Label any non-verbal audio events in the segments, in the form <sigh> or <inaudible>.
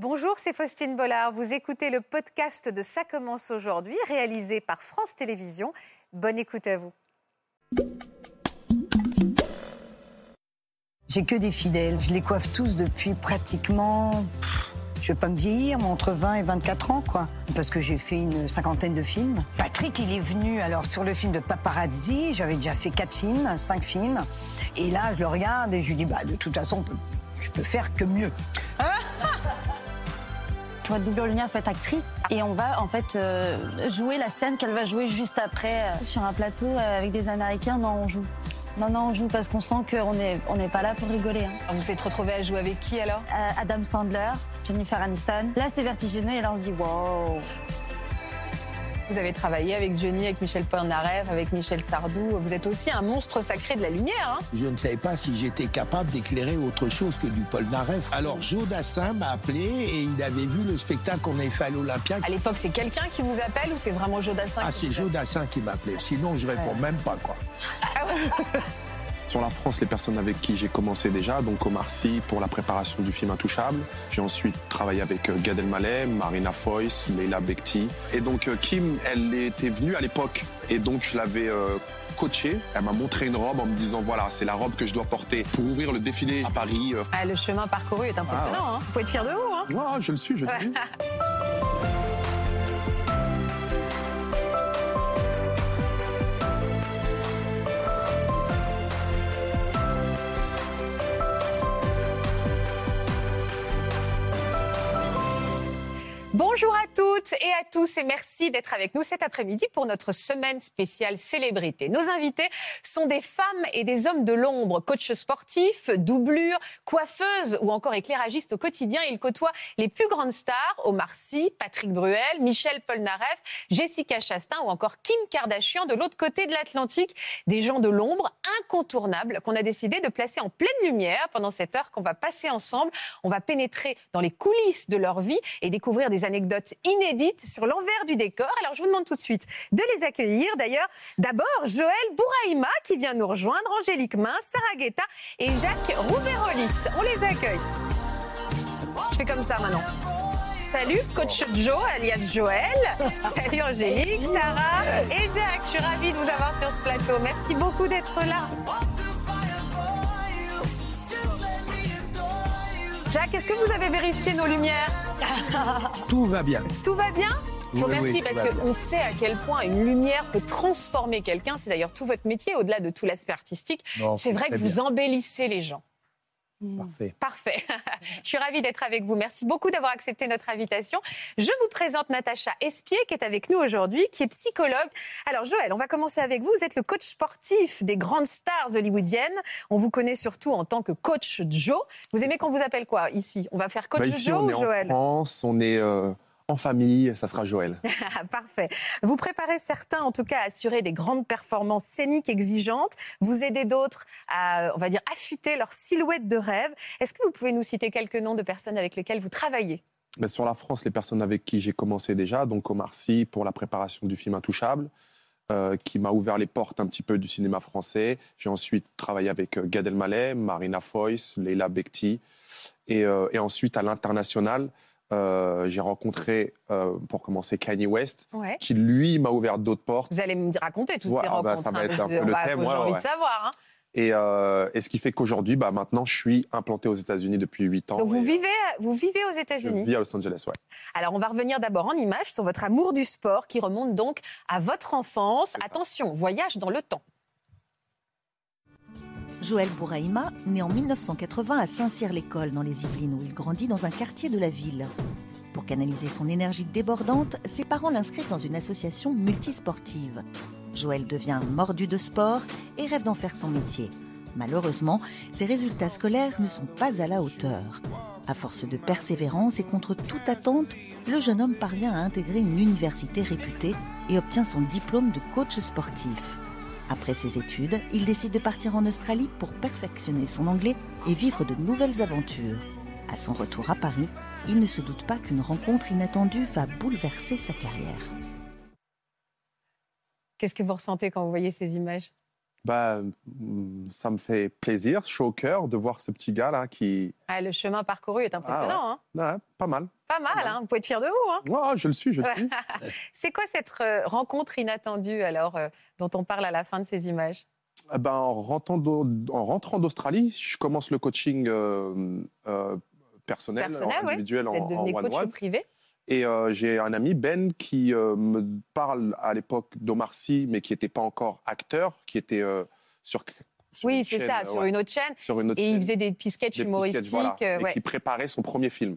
Bonjour, c'est Faustine Bollard. Vous écoutez le podcast de Ça commence aujourd'hui, réalisé par France Télévisions. Bonne écoute à vous. J'ai que des fidèles. Je les coiffe tous depuis pratiquement. Je vais pas me vieillir, mais entre 20 et 24 ans, quoi. Parce que j'ai fait une cinquantaine de films. Patrick, il est venu alors sur le film de Paparazzi. J'avais déjà fait quatre films, cinq films. Et là, je le regarde et je lui dis, bah, de toute façon, je peux faire que mieux. Je vois double lumière, faut être actrice et on va en fait euh, jouer la scène qu'elle va jouer juste après euh, sur un plateau euh, avec des Américains. Non, on joue. Non, non, on joue parce qu'on sent qu'on n'est on n'est pas là pour rigoler. hein. Vous êtes retrouvé à jouer avec qui alors? Adam Sandler, Jennifer Aniston. Là, c'est vertigineux et là, on se dit wow. Vous avez travaillé avec Johnny, avec Michel Polnareff, avec Michel Sardou. Vous êtes aussi un monstre sacré de la lumière. hein. Je ne savais pas si j'étais capable d'éclairer autre chose que du Polnareff. Alors Joe Dassin m'a appelé et il avait vu le spectacle qu'on avait fait à l'Olympia. À l'époque, c'est quelqu'un qui vous appelle ou c'est vraiment Joe Dassin Ah, c'est Joe Dassin qui m'appelait. Sinon, je réponds même pas, quoi. <laughs> Sur la France, les personnes avec qui j'ai commencé déjà, donc Omar Sy pour la préparation du film Intouchable. J'ai ensuite travaillé avec euh, Gad Elmaleh, Marina Foïs, Leila Bekti. Et donc euh, Kim, elle était venue à l'époque et donc je l'avais euh, coachée. Elle m'a montré une robe en me disant voilà, c'est la robe que je dois porter pour ouvrir le défilé à Paris. Ah, le chemin parcouru est impressionnant. hein. Vous pouvez être fier de vous. Hein. ouais, je le suis, je le suis. <laughs> Bonjour à toutes et à tous et merci d'être avec nous cet après-midi pour notre semaine spéciale célébrité. Nos invités sont des femmes et des hommes de l'ombre, coachs sportifs, doublures, coiffeuses ou encore éclairagistes au quotidien. Ils côtoient les plus grandes stars, Omar Sy, Patrick Bruel, Michel Polnareff, Jessica Chastain ou encore Kim Kardashian de l'autre côté de l'Atlantique. Des gens de l'ombre incontournables qu'on a décidé de placer en pleine lumière pendant cette heure qu'on va passer ensemble. On va pénétrer dans les coulisses de leur vie et découvrir des anecdotes inédites sur l'envers du décor. Alors je vous demande tout de suite de les accueillir. D'ailleurs, d'abord Joël Bouraïma qui vient nous rejoindre, Angélique Main, Sarah Guetta et Jacques Rouvérolis. On les accueille. Je fais comme ça maintenant. Salut, coach Joe, alias Joël. <laughs> Salut Angélique, Sarah et Jacques. Je suis ravie de vous avoir sur ce plateau. Merci beaucoup d'être là. Jacques, est-ce que vous avez vérifié nos lumières? Tout va bien. Tout va bien je vous remercie oui, parce qu'on sait à quel point une lumière peut transformer quelqu'un. C'est d'ailleurs tout votre métier, au-delà de tout l'aspect artistique. C'est vrai que vous bien. embellissez les gens. Parfait. Parfait. <laughs> Je suis ravie d'être avec vous. Merci beaucoup d'avoir accepté notre invitation. Je vous présente Natacha Espier qui est avec nous aujourd'hui, qui est psychologue. Alors Joël, on va commencer avec vous. Vous êtes le coach sportif des grandes stars hollywoodiennes. On vous connaît surtout en tant que coach Joe. Vous aimez qu'on vous appelle quoi ici? On va faire coach Bah, ici, Joe on ou est en Joël? France, on est euh, en famille, ça sera Joël. <laughs> Parfait. Vous préparez certains, en tout cas, à assurer des grandes performances scéniques exigeantes. Vous aidez d'autres à, on va dire, affûter leur silhouette de rêve. Est-ce que vous pouvez nous citer quelques noms de personnes avec lesquelles vous travaillez? Mais sur la France, les personnes avec qui j'ai commencé déjà, donc Omar Sy pour la préparation du film Intouchable, euh, qui m'a ouvert les portes un petit peu du cinéma français. J'ai ensuite travaillé avec euh, Gad Elmaleh, Marina Foïs, Leila Bekti. Et, euh, et ensuite, à l'international, euh, j'ai rencontré, euh, pour commencer, Kanye West, Ouais. qui lui m'a ouvert d'autres portes. Vous allez me raconter toutes Ouais, ces ah bah, rencontres. ça va hein, être un peu le bah, thème, J'ai envie de savoir. hein. Et, euh, et ce qui fait qu'aujourd'hui, bah, maintenant, je suis implanté aux États-Unis depuis 8 ans. Donc vous vivez, vous vivez aux Je États-Unis. vis à Los Angeles, ouais. Alors on va revenir d'abord en images sur votre amour du sport qui remonte donc à votre enfance. Attention, voyage dans le temps. Joël Bouraïma, né en 1980 à Saint-Cyr-l'École dans les Yvelines où il grandit dans un quartier de la ville. Pour canaliser son énergie débordante, ses parents l'inscrivent dans une association multisportive. Joël devient mordu de sport et rêve d'en faire son métier. Malheureusement, ses résultats scolaires ne sont pas à la hauteur. À force de persévérance et contre toute attente, le jeune homme parvient à intégrer une université réputée et obtient son diplôme de coach sportif. Après ses études, il décide de partir en Australie pour perfectionner son anglais et vivre de nouvelles aventures. À son retour à Paris, il ne se doute pas qu'une rencontre inattendue va bouleverser sa carrière. Qu'est-ce que vous ressentez quand vous voyez ces images? Bah, mm, ça me fait plaisir, chaud au cœur de voir ce petit gars là qui. Ah, le chemin parcouru est impressionnant. hein. Ouais, pas mal. Pas mal, hein. vous pouvez être fier de vous. Hein. Ouais, je le suis, je le suis. <laughs> <laughs> C'est quoi cette euh, rencontre inattendue alors euh, dont on parle à la fin de ces images? Eh ben, en, rentrant d'Au- en rentrant d'Australie, je commence le coaching euh, euh, personnel, Personnel, en individuel, Vous en, êtes en devenu coach privé? Et euh, j'ai un ami, Ben, qui euh, me parle à l'époque d'Omar Sy, mais qui n'était pas encore acteur, qui était euh, sur, sur Oui, c'est ça, sur une autre chaîne. sur une autre Et il faisait des petits sketchs des petits humoristiques. sketchs, voilà, et qui préparait son premier film.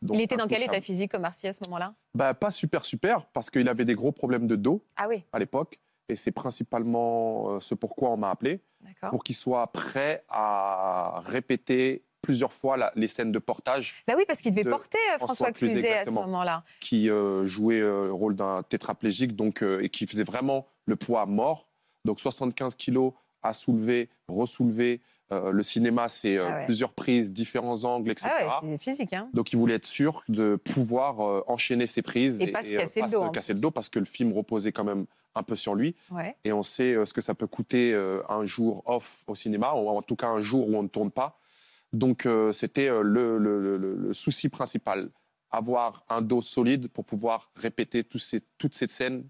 Donc, Il était dans quel état physique, Omar Sy, à ce moment-là? Bah, Pas super super, parce qu'il avait des gros problèmes de dos Ah oui, à l'époque, et c'est principalement ce pourquoi on m'a appelé. pour qu'il soit prêt à répéter plusieurs fois la- les scènes de portage Bah oui, parce qu'il devait de porter euh, François François Cluzet, à ce moment-là. qui euh, jouait euh, le rôle d'un tétraplégique donc, euh, et qui faisait vraiment le poids mort. Donc 75 kilos à soulever, ressoulever. Le cinéma, c'est Ah ouais. plusieurs prises, différents angles, etc. Ah ouais, c'est physique. Hein. donc il voulait être sûr de pouvoir enchaîner ses prises Et pas se casser le dos, se hein. casser le dos parce que le film reposait quand même un peu sur lui. Ouais. et on sait ce que ça peut coûter un jour off au cinéma, ou en tout cas un jour où on ne tourne pas. Donc euh, c'était euh, le, le- le- le- le souci principal, avoir un dos solide pour pouvoir répéter tous ces, toutes ces scènes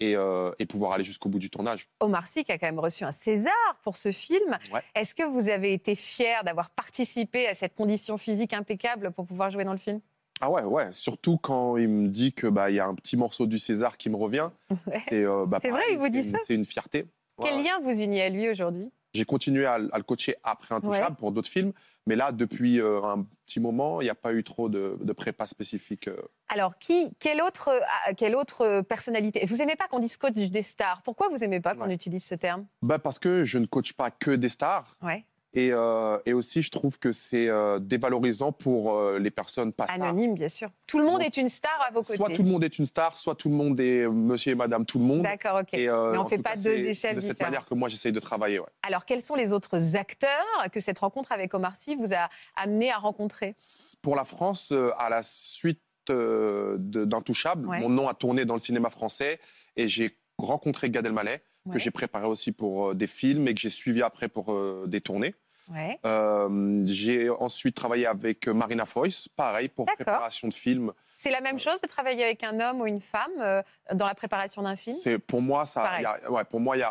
et, euh, et pouvoir aller jusqu'au bout du tournage. Omar Sy qui a quand même reçu un César pour ce film. Ouais. Est-ce que vous avez été fier d'avoir participé à cette condition physique impeccable pour pouvoir jouer dans le film? Ah ouais, ouais, surtout quand il me dit que bah il y a un petit morceau du César qui me revient. <laughs> Ouais. C'est euh, bah, C'est vrai, il vous dit ça? C'est une fierté. Quel ouais. lien vous unit à lui aujourd'hui? J'ai continué à, à le coacher après Intouchable pour d'autres films, mais là depuis euh, un petit moment, il n'y a pas eu trop de, de prépa spécifique. euh, Alors, qui, quelle, autre, ah, quelle autre personnalité? Vous aimez pas qu'on dise coach des stars? Pourquoi vous aimez pas qu'on Ouais. utilise ce terme? Bah parce que je ne coach pas que des stars. Ouais. Et, euh, et aussi, je trouve que c'est euh, dévalorisant pour euh, les personnes pas stars. Anonyme, bien sûr. Tout le monde Donc, est une star à vos côtés. Soit tout le monde est une star, soit tout le monde est monsieur et madame tout le monde. D'accord, ok. Et, Mais on en fait pas cas, deux c'est échelles De cette manière que moi, j'essaye de travailler. ouais. Alors, quels sont les autres acteurs que cette rencontre avec Omar Sy vous a amené à rencontrer? Pour la France, à la suite euh, de- d'Intouchable, Ouais. mon nom a tourné dans le cinéma français et j'ai rencontré Gad Elmaleh, Ouais. que j'ai préparé aussi pour euh, des films et que j'ai suivi après pour euh, des tournées. Ouais. Euh, j'ai ensuite travaillé avec Marina Foïs, pareil, pour préparation de films. C'est la même chose de travailler avec un homme ou une femme euh, dans la préparation d'un film? Pour moi ça, Pareil. y a, ouais, il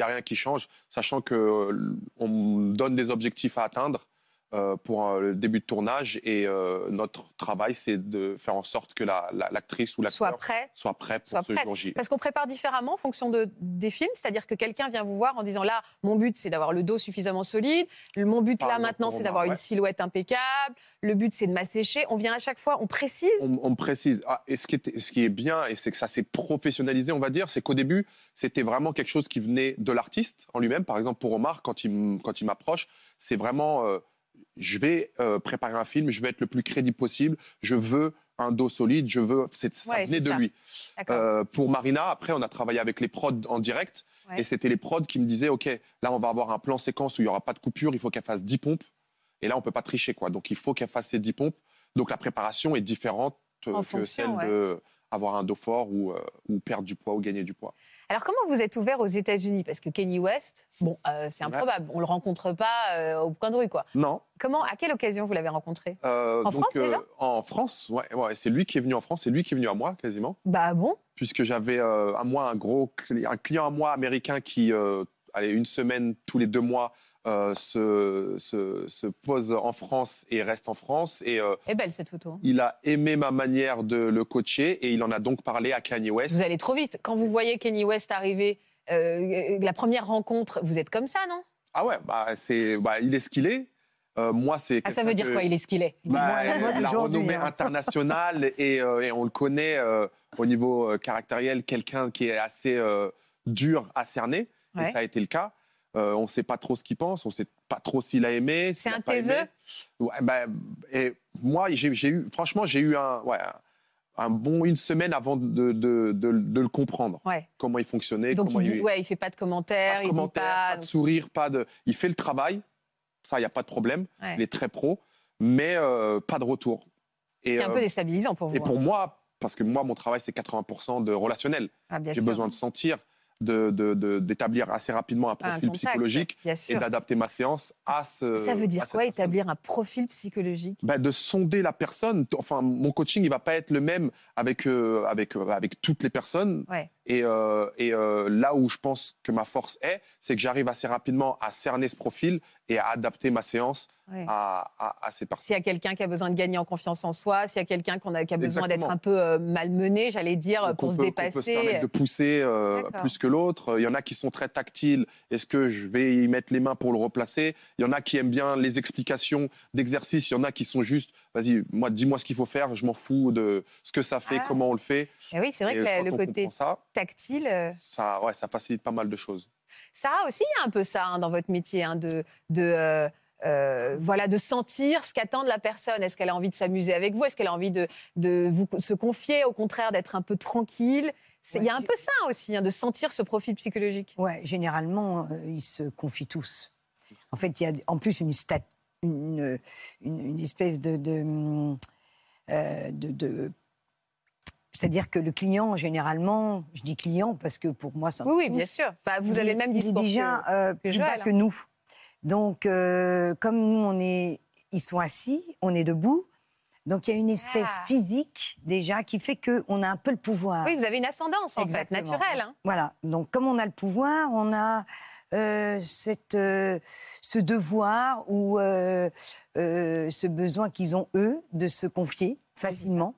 a, a rien qui change, sachant que euh, on me donne des objectifs à atteindre pour euh, le début de tournage et euh, notre travail c'est de faire en sorte que la- la- l'actrice ou Soit l'acteur prêt soit prêt pour soit ce jour J. Parce qu'on prépare différemment en fonction de, des films, c'est-à-dire que quelqu'un vient vous voir en disant là, mon but c'est d'avoir le dos suffisamment solide, mon but Par là maintenant c'est d'avoir une silhouette impeccable, le but c'est de m'assécher. On vient à chaque fois, on précise. On, précise. Ah, et ce qui, est, ce qui est bien, et c'est que ça s'est professionnalisé, on va dire, c'est qu'au début, c'était vraiment quelque chose qui venait de l'artiste en lui-même. Par exemple, pour Omar, quand il, quand il m'approche, c'est vraiment, euh, je vais euh, préparer un film, je vais être le plus crédible possible, je veux un dos solide, je veux. c'est- Ça Ouais, venait de ça. lui. Euh, pour Marina, après, on a travaillé avec les prods en direct. Ouais. Et c'était les prods qui me disaient, OK, là, on va avoir un plan séquence où il n'y aura pas de coupure, il faut qu'elle fasse 10 pompes. Et là, on ne peut pas tricher, quoi. Donc, il faut qu'elle fasse ces 10 pompes. Donc, la préparation est différente euh, En que fonction, celle de avoir un dos fort ou, euh, ou perdre du poids ou gagner du poids. Alors comment vous êtes ouvert aux États-Unis? Parce que Kenny West, bon, euh, c'est improbable, on le rencontre pas euh, au coin de rue, quoi. Non. Comment, à quelle occasion vous l'avez rencontré? Euh, En France, déjà? En France, ouais, ouais. C'est lui qui est venu en France, c'est lui qui est venu à moi, quasiment. Bah bon puisque j'avais à moi un gros un client à moi américain qui allez, une semaine tous les deux mois euh, se, se, se pose en France et reste en France et euh, est belle cette photo. il a aimé ma manière de le coacher et il en a donc parlé à Kanye West. Vous allez trop vite. Quand vous voyez Kenny West arriver, euh, la première rencontre, vous êtes comme ça, non? Ah ouais, bah, c'est, bah, il est ce qu'il est. Euh, moi, c'est Ah, ça veut dire que- quoi Il est ce qu'il est? Bah, la mode la renommée hein. internationale <laughs> et, euh, et on le connaît euh, au niveau caractériel, quelqu'un qui est assez euh, dur à cerner, Ouais. et ça a été le cas. Euh, on ne sait pas trop ce qu'il pense, on ne sait pas trop s'il a aimé. C'est un taiseux? ouais, bah, Et moi, j'ai eu, franchement, j'ai eu un, ouais, un bon une semaine avant de, de, de- de le comprendre, Ouais. comment il fonctionnait. Donc comment il, dit, ouais, il fait pas de commentaires, pas de il dit pas pas. de sourire, pas de. Il fait le travail, ça, il n'y a pas de problème. Ouais. Il est très pro, mais euh, pas de retour. C'est un euh, peu déstabilisant pour vous. et pour moi, parce que moi, mon travail, c'est 80% de relationnel. Ah, J'ai besoin de sentir de- de- de- d'établir assez rapidement un Un profil contact, psychologique et d'adapter ma séance à ce. Ça veut dire quoi, personne. établir un profil psychologique? Bah, de sonder la personne. Enfin, mon coaching, il va pas être le même avec, euh, avec, euh, avec toutes les personnes. Ouais. Et, euh, et euh, là où je pense que ma force est, c'est que j'arrive assez rapidement à cerner ce profil et à adapter ma séance Ouais. à, à- à ces personnes. S'il y a quelqu'un qui a besoin de gagner en confiance en soi, s'il y a quelqu'un qu'on a- qui a besoin d'être un peu euh, malmené, j'allais dire, Donc, pour on se peut- on peut se dépasser. permettre de pousser plus que l'autre. Il y en a qui sont très tactiles. Est-ce que je vais y mettre les mains pour le replacer? Il y en a qui aiment bien les explications d'exercice. Il y en a qui sont juste, vas-y, moi, dis-moi ce qu'il faut faire. Je m'en fous de ce que ça fait, Ah. comment on le fait. Et oui, c'est vrai Et que le côté ça, tactile, euh, ça, ouais, ça facilite pas mal de choses. Sarah aussi, il y a un peu ça hein, dans votre métier, hein, de, de, euh, euh, voilà, de sentir ce qu'attend de la personne. Est-ce qu'elle a envie de s'amuser avec vous? Est-ce qu'elle a envie de, de vous, se confier, au contraire, d'être un peu tranquille? Il y a un peu ça aussi, hein, de sentir ce profil psychologique. Ouais, généralement, euh, ils se confient tous. En fait, il y a en plus une, stat- une, une, une espèce de. de, hum, euh, de- de- C'est-à-dire que le client, généralement, je dis client parce que pour moi, ça me Oui, oui, bien sûr. Bah, vous avez le même discours. déjà que- euh, plus Joël, bas hein. que nous. Donc, euh, comme nous, on est, ils sont assis, on est debout. Donc, il y a une espèce Ah. physique déjà qui fait qu'on a un peu le pouvoir. Oui, vous avez une ascendance, en Exactement. fait, naturelle. hein. Voilà. Donc, comme on a le pouvoir, on a euh, cette, euh, ce devoir ou ce besoin qu'ils ont, eux, de se confier facilement.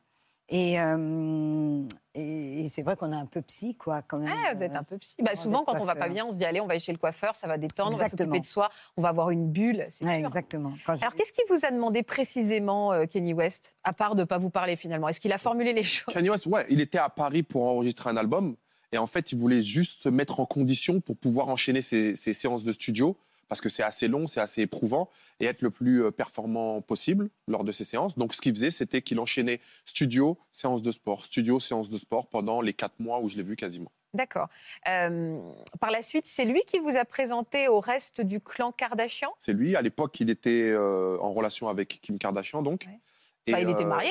Et, euh, et, et c'est vrai qu'on est un peu psy, quoi, quand même. Ah, vous êtes un peu psy. Bah, souvent, quand on va pas bien, on se dit allez, on va aller chez le coiffeur, ça va détendre, on va Exactement. s'occuper de soi, on va avoir une bulle, c'est Ouais, sûr. exactement. Quand je- Alors, qu'est-ce qu'il vous a demandé précisément, euh, Kenny West, à part de ne pas vous parler finalement? Est-ce qu'il a formulé les choses? Kanye West, ouais, il était à Paris pour enregistrer un album. Et en fait, il voulait juste se mettre en condition pour pouvoir enchaîner ses, ses séances de studio, parce que c'est assez long, c'est assez éprouvant, et être le plus euh, performant possible lors de ses séances. Donc, ce qu'il faisait, c'était qu'il enchaînait studio, séance de sport, studio, séance de sport pendant les quatre mois où je l'ai vu quasiment. D'accord. Euh, par la suite, c'est lui qui vous a présenté au reste du clan Kardashian? C'est lui. À l'époque, il était euh, en relation avec Kim Kardashian, donc. Ouais. Et, Bah, Il était marié?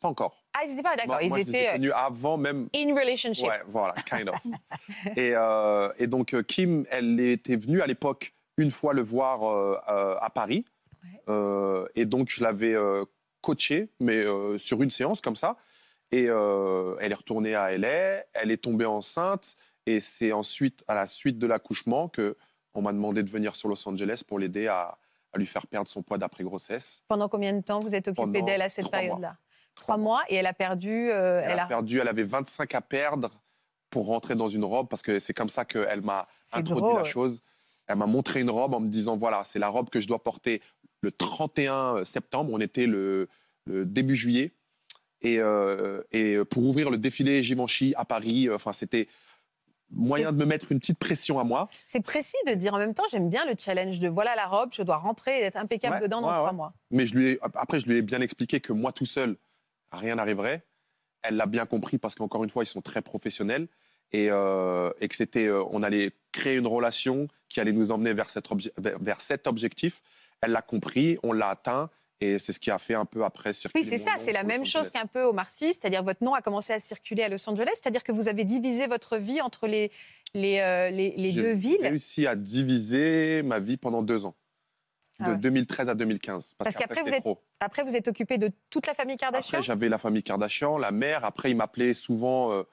Pas encore. Ah, ils n'étaient pas d'accord, ils moi, je les ai étaient connus avant même in relationship. Ouais, voilà, kind of. <laughs> et, euh, et donc, Kim, elle était venue à l'époque une fois le voir euh, euh, à Paris. Ouais. Euh, et donc, je l'avais euh, coaché, mais sur une séance comme ça. Et elle est retournée à LA, elle est tombée enceinte. Et c'est ensuite, à la suite de l'accouchement, que on m'a demandé de venir sur Los Angeles pour l'aider à, à lui faire perdre son poids d'après-grossesse. Pendant combien de temps vous êtes occupé d'elle à cette période-là? Trois mois, et elle a perdu. euh, Elle, a perdu, elle avait 25 à perdre pour rentrer dans une robe, parce que c'est comme ça qu'elle m'a introduit drôle. la chose. Elle m'a montré une robe en me disant voilà, c'est la robe que je dois porter le 31 septembre. On était le, le début juillet. Et, euh, et pour ouvrir le défilé Givenchy à Paris, euh, enfin, c'était moyen de me mettre une petite pression à moi. C'est précis de dire en même temps, j'aime bien le challenge de voilà la robe, je dois rentrer et être impeccable Ouais, dedans dans ouais, trois ouais. mois. Mais je lui ai- après, je lui ai bien expliqué que moi tout seul, rien n'arriverait. Elle l'a bien compris parce qu'encore une fois, ils sont très professionnels et, euh, et que c'était, euh, on allait créer une relation qui allait nous emmener vers cet, vers, objectif. Elle l'a compris, on l'a atteint et c'est ce qui a fait un peu après circuler. Oui, c'est ça, c'est la même Los chose qu'un peu au Marcy, c'est-à-dire votre nom a commencé à circuler à Los Angeles, c'est-à-dire que vous avez divisé votre vie entre les, les, euh, les, les J'ai deux villes. réussi à diviser ma vie pendant deux ans, de Ah ouais. 2013 à 2015. Parce qu'après, vous êtes. Après, vous êtes occupé de toute la famille Kardashian Après, j'avais la famille Kardashian, la mère. Après, il m'appelait souvent euh,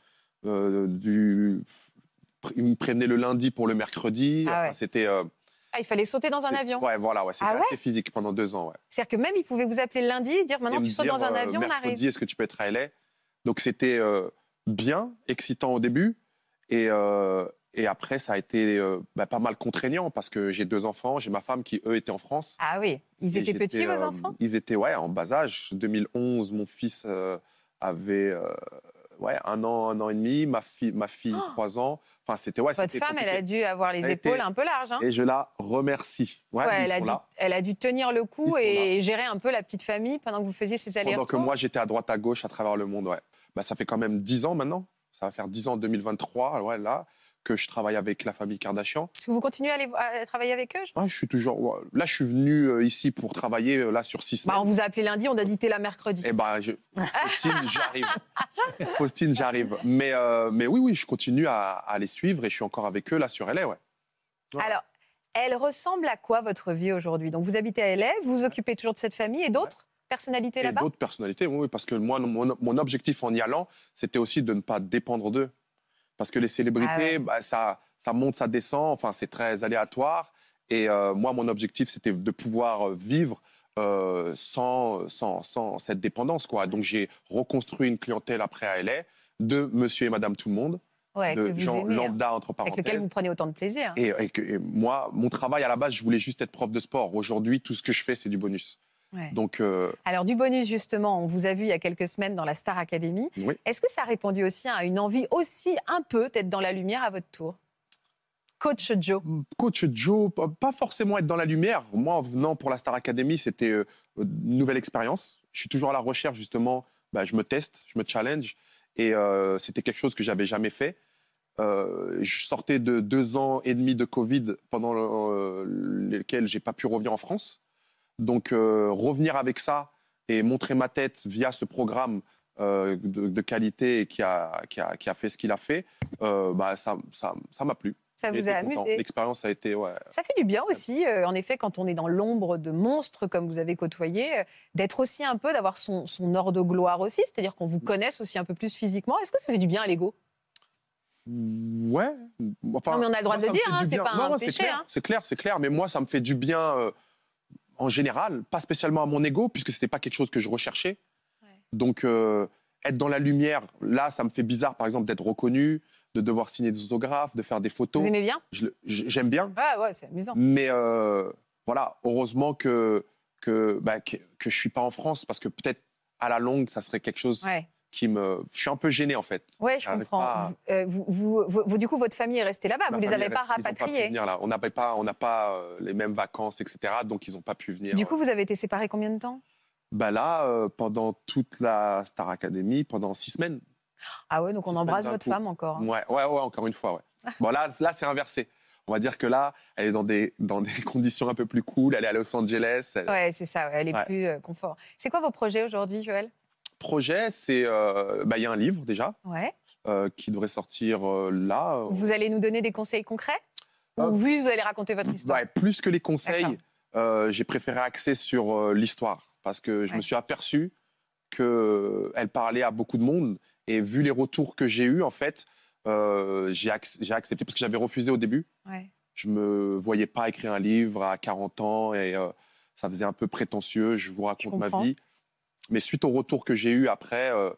du. Il me prévenait le lundi pour le mercredi. Ah ouais. Enfin, C'était. euh, Ah, il fallait sauter dans un avion. Ouais, voilà, ouais, c'était Ah ouais assez physique pendant deux ans. Ouais. C'est-à-dire que même il pouvait vous appeler le lundi et dire maintenant Et tu sautes dans un euh, avion, on arrive. mercredi, est-ce que tu peux être à LA Donc c'était euh, bien, excitant au début, et, euh, et après ça a été euh, bah, pas mal contraignant parce que j'ai deux enfants, j'ai ma femme qui eux étaient en France. Ah oui, ils étaient petits vos euh, enfants? Ils étaient ouais en bas âge. 2011, mon fils euh, avait euh, ouais un an, un an et demi, ma fille, ma fille trois ans. Enfin c'était ouais. Oh Votre femme, elle a dû avoir les épaules un peu larges. hein. Et je la remercie. Ouais, elle, a dû, elle a dû tenir le coup sont et gérer un peu la petite famille pendant que vous faisiez ces Pendant allers-retours. que moi j'étais à droite à gauche à travers le monde. Ouais. Bah, ça fait quand même 10 ans maintenant. Ça va faire 10 ans en 2023. Ouais, là que je travaille avec la famille Kardashian. Est-ce que vous continuez à, aller, à travailler avec eux Ouais, je suis toujours. ouais. Là, je suis venu euh, ici pour travailler euh, là sur six semaines. bah, On vous a appelé lundi, on a dit t'es là mercredi. Eh je... Faustine, j'arrive. Faustine, j'arrive. Mais, euh, mais oui, oui, je continue à, à les suivre et je suis encore avec eux là sur LA, ouais. Ouais. Alors, elle ressemble à quoi votre vie aujourd'hui? Donc, vous habitez à LA, vous vous occupez toujours de cette famille et d'autres personnalités là-bas? d'autres personnalités, oui, oui, parce que moi, mon, mon objectif en y allant, c'était aussi de ne pas dépendre d'eux. Parce que les célébrités, Ah ouais. bah, ça, ça monte, ça descend, enfin, c'est très aléatoire. Et euh, moi, mon objectif, c'était de pouvoir euh, vivre euh, sans, sans, sans cette dépendance. Quoi. Donc, j'ai reconstruit une clientèle après à LA de monsieur et madame tout le monde, Ouais, que de vous gens aimez, hein, lambda entre avec parenthèses. lequel vous prenez autant de plaisir. Et, et que- et moi, mon travail à la base, je voulais juste être prof de sport. Aujourd'hui, tout ce que je fais, c'est du bonus. Ouais. Donc, euh, Alors, du bonus, justement, on vous a vu il y a quelques semaines dans la Star Academy. oui. Est-ce que ça a répondu aussi à une envie aussi un peu d'être dans la lumière à votre tour? Coach Joe. Coach Joe, pas- forcément être dans la lumière. Moi, en venant pour la Star Academy, c'était euh, une nouvelle expérience. Je suis toujours à la recherche, justement. Bah, je me teste, je me challenge. Et euh, c'était quelque chose que j'avais jamais fait. Euh, je sortais de deux ans et demi de Covid pendant euh, lesquels j'ai pas pu revenir en France. Donc, euh, revenir avec ça et montrer ma tête via ce programme euh, de, de qualité et qui a, qui, a, qui a fait ce qu'il a fait, euh, bah, ça ça- ça m'a plu. Ça vous a amusé L'expérience a été, ouais. Ça fait du bien aussi, euh, en effet, quand on est dans l'ombre de monstres comme vous avez côtoyé, euh, d'être aussi un peu, d'avoir son, son or de gloire aussi, c'est-à-dire qu'on vous connaisse aussi un peu plus physiquement. Est-ce que ça fait du bien à l'ego? Ouais. Enfin, Non, mais on a le droit moi, de le dire, hein, c'est pas Non, un c'est péché, clair, hein. C'est clair, c'est clair. Mais moi, ça me fait du bien euh, en général, pas spécialement à mon ego, puisque c'était pas quelque chose que je recherchais. Ouais. Donc, euh, être dans la lumière, là, ça me fait bizarre, par exemple, d'être reconnu, de devoir signer des autographes, de faire des photos. Vous aimez bien? J'aime bien. Ouais, ouais, c'est amusant. Mais euh, voilà, heureusement que, que, bah, que, que je suis pas en France, parce que peut-être à la longue, ça serait quelque chose Ouais, qui me. Je suis un peu gêné, en fait. ouais je comprends. pas à- Vous, euh, vous- vous- du coup, votre famille est restée là-bas, vous les famille avez pas rapatriés. venir là. On n'avait pas, on n'a pas euh, les mêmes vacances, etc. Donc ils n'ont pas pu venir. Du coup, vous avez été séparés combien de temps? Bah là, euh, pendant toute la Star Academy, pendant six semaines. Ah ouais, donc on Six embrasse votre coup. femme encore. hein. Ouais, ouais, ouais, encore une fois, ouais. <laughs> bon là, là c'est inversé. On va dire que là, elle est dans des, dans des <laughs> conditions un peu plus cool. Elle est à Los Angeles. Elle- Ouais, c'est ça, ouais, elle est Ouais. plus euh, confort. C'est quoi vos projets aujourd'hui, Joël? Projet, c'est, euh, bah, il y a un livre déjà Ouais. euh, qui devrait sortir euh, là. Vous allez nous donner des conseils concrets. Ou vous allez raconter votre histoire? Ouais, plus que les conseils, j'ai préféré axer sur l'histoire parce que je Ouais. me suis aperçu qu'elle parlait à beaucoup de monde et vu les retours que j'ai eus, en fait, euh, j'ai ac- j'ai accepté parce que j'avais refusé au début. Ouais. Je me voyais pas écrire un livre à 40 ans et euh, ça faisait un peu prétentieux. Je vous raconte ma vie. Mais suite au retour que j'ai eu après, euh,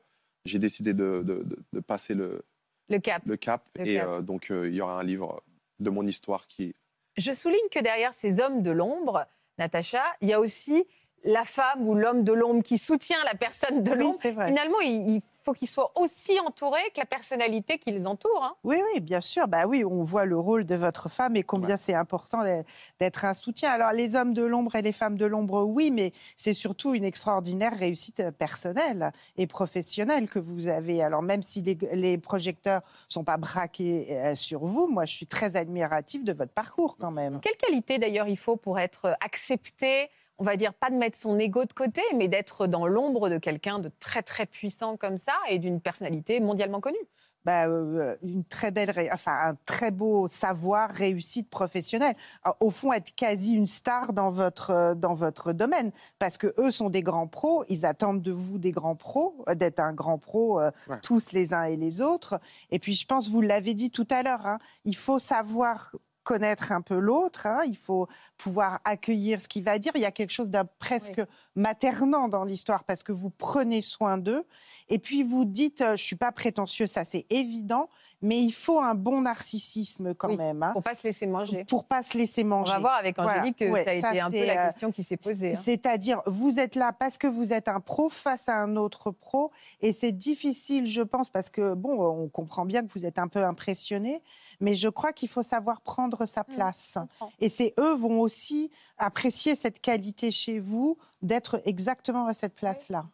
j'ai décidé de, de- de- de passer le, Le cap. le cap. Le et cap. euh, donc, euh, il y aura un livre de mon histoire qui, Je souligne que derrière ces hommes de l'ombre, Natacha, il y a aussi la femme ou l'homme de l'ombre qui soutient la personne de l'ombre. Finalement, il, il faut qu'ils soient aussi entourés que la personnalité qui les entoure. hein. Oui, oui, bien sûr. Bah oui, on voit le rôle de votre femme et combien c'est important d'être- d'être un soutien. Alors, les hommes de l'ombre et les femmes de l'ombre, oui, mais c'est surtout une extraordinaire réussite personnelle et professionnelle que vous avez. Alors, même si les, les projecteurs sont pas braqués euh, sur vous, moi, je suis très admirative de votre parcours quand même. Quelle qualité d'ailleurs il faut pour être accepté on va dire pas de mettre son ego de côté, mais d'être dans l'ombre de quelqu'un de très très puissant comme ça et d'une personnalité mondialement connue. bah, euh, une très belle, ré- enfin un très beau savoir, réussite professionnelle. Alors, au fond, être quasi une star dans votre euh, dans votre domaine, parce que eux sont des grands pros, ils attendent de vous des grands pros, euh, d'être un grand pro euh, Ouais. tous les uns et les autres. Et puis, je pense, vous l'avez dit tout à l'heure, hein, il faut savoir connaître un peu l'autre, hein, il faut pouvoir accueillir ce qu'il va dire. Il y a quelque chose d'un presque maternant dans l'histoire parce que vous prenez soin d'eux. Et puis vous dites, euh, je suis pas prétentieux, ça c'est évident, mais il faut un bon narcissisme quand Oui, même, hein, Pour pas se laisser manger. pour pas se laisser On manger. va voir avec Voilà. Angélique que Ouais, ça a été un peu la euh, question qui s'est posée. hein. C'est-à-dire, vous êtes là parce que vous êtes un pro face à un autre pro, et c'est difficile, je pense, parce que bon, on comprend bien que vous êtes un peu impressionné, mais je crois qu'il faut savoir prendre sa Mmh, place. Et c'est eux vont aussi apprécier cette qualité chez vous d'être exactement à cette place-là.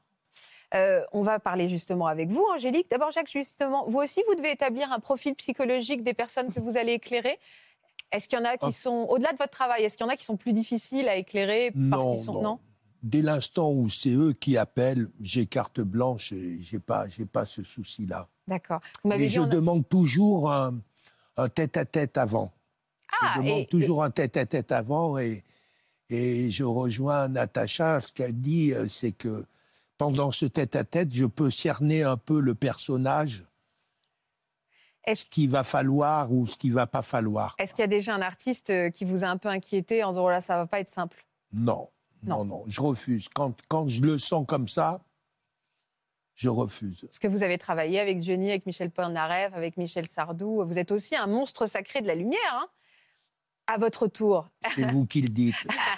Euh, on va parler justement avec vous, Angélique. D'abord, Jacques, justement, vous aussi, vous devez établir un profil psychologique des personnes que vous allez éclairer. Est-ce qu'il y en a qui Oh. sont, au-delà de votre travail, est-ce qu'il y en a qui sont plus difficiles à éclairer parce Non, qu'ils sont... non. Dès l'instant où c'est eux qui appellent, j'ai carte blanche et j'ai pas, j'ai pas ce souci-là. D'accord. Vous m'avez Mais dit, je a- demande toujours un, un tête-à-tête avant. Ah, je demande et- toujours un tête-à-tête avant et, et je rejoins Natacha. Ce qu'elle dit, euh, c'est que pendant ce tête-à-tête, je peux cerner un peu le personnage, Est-ce- ce qu'il va falloir ou ce qu'il va pas falloir. Est-ce qu'il y a déjà un artiste euh, qui vous a un peu inquiété en disant, oh là, ça va pas être simple? Non, Non. non, non, je refuse. Quand, quand je le sens comme ça, je refuse. Parce que vous avez travaillé avec Johnny, avec Michel Polnareff, avec Michel Sardou. Vous êtes aussi un monstre sacré de la lumière. hein? À votre tour. C'est vous qui le dites. <laughs>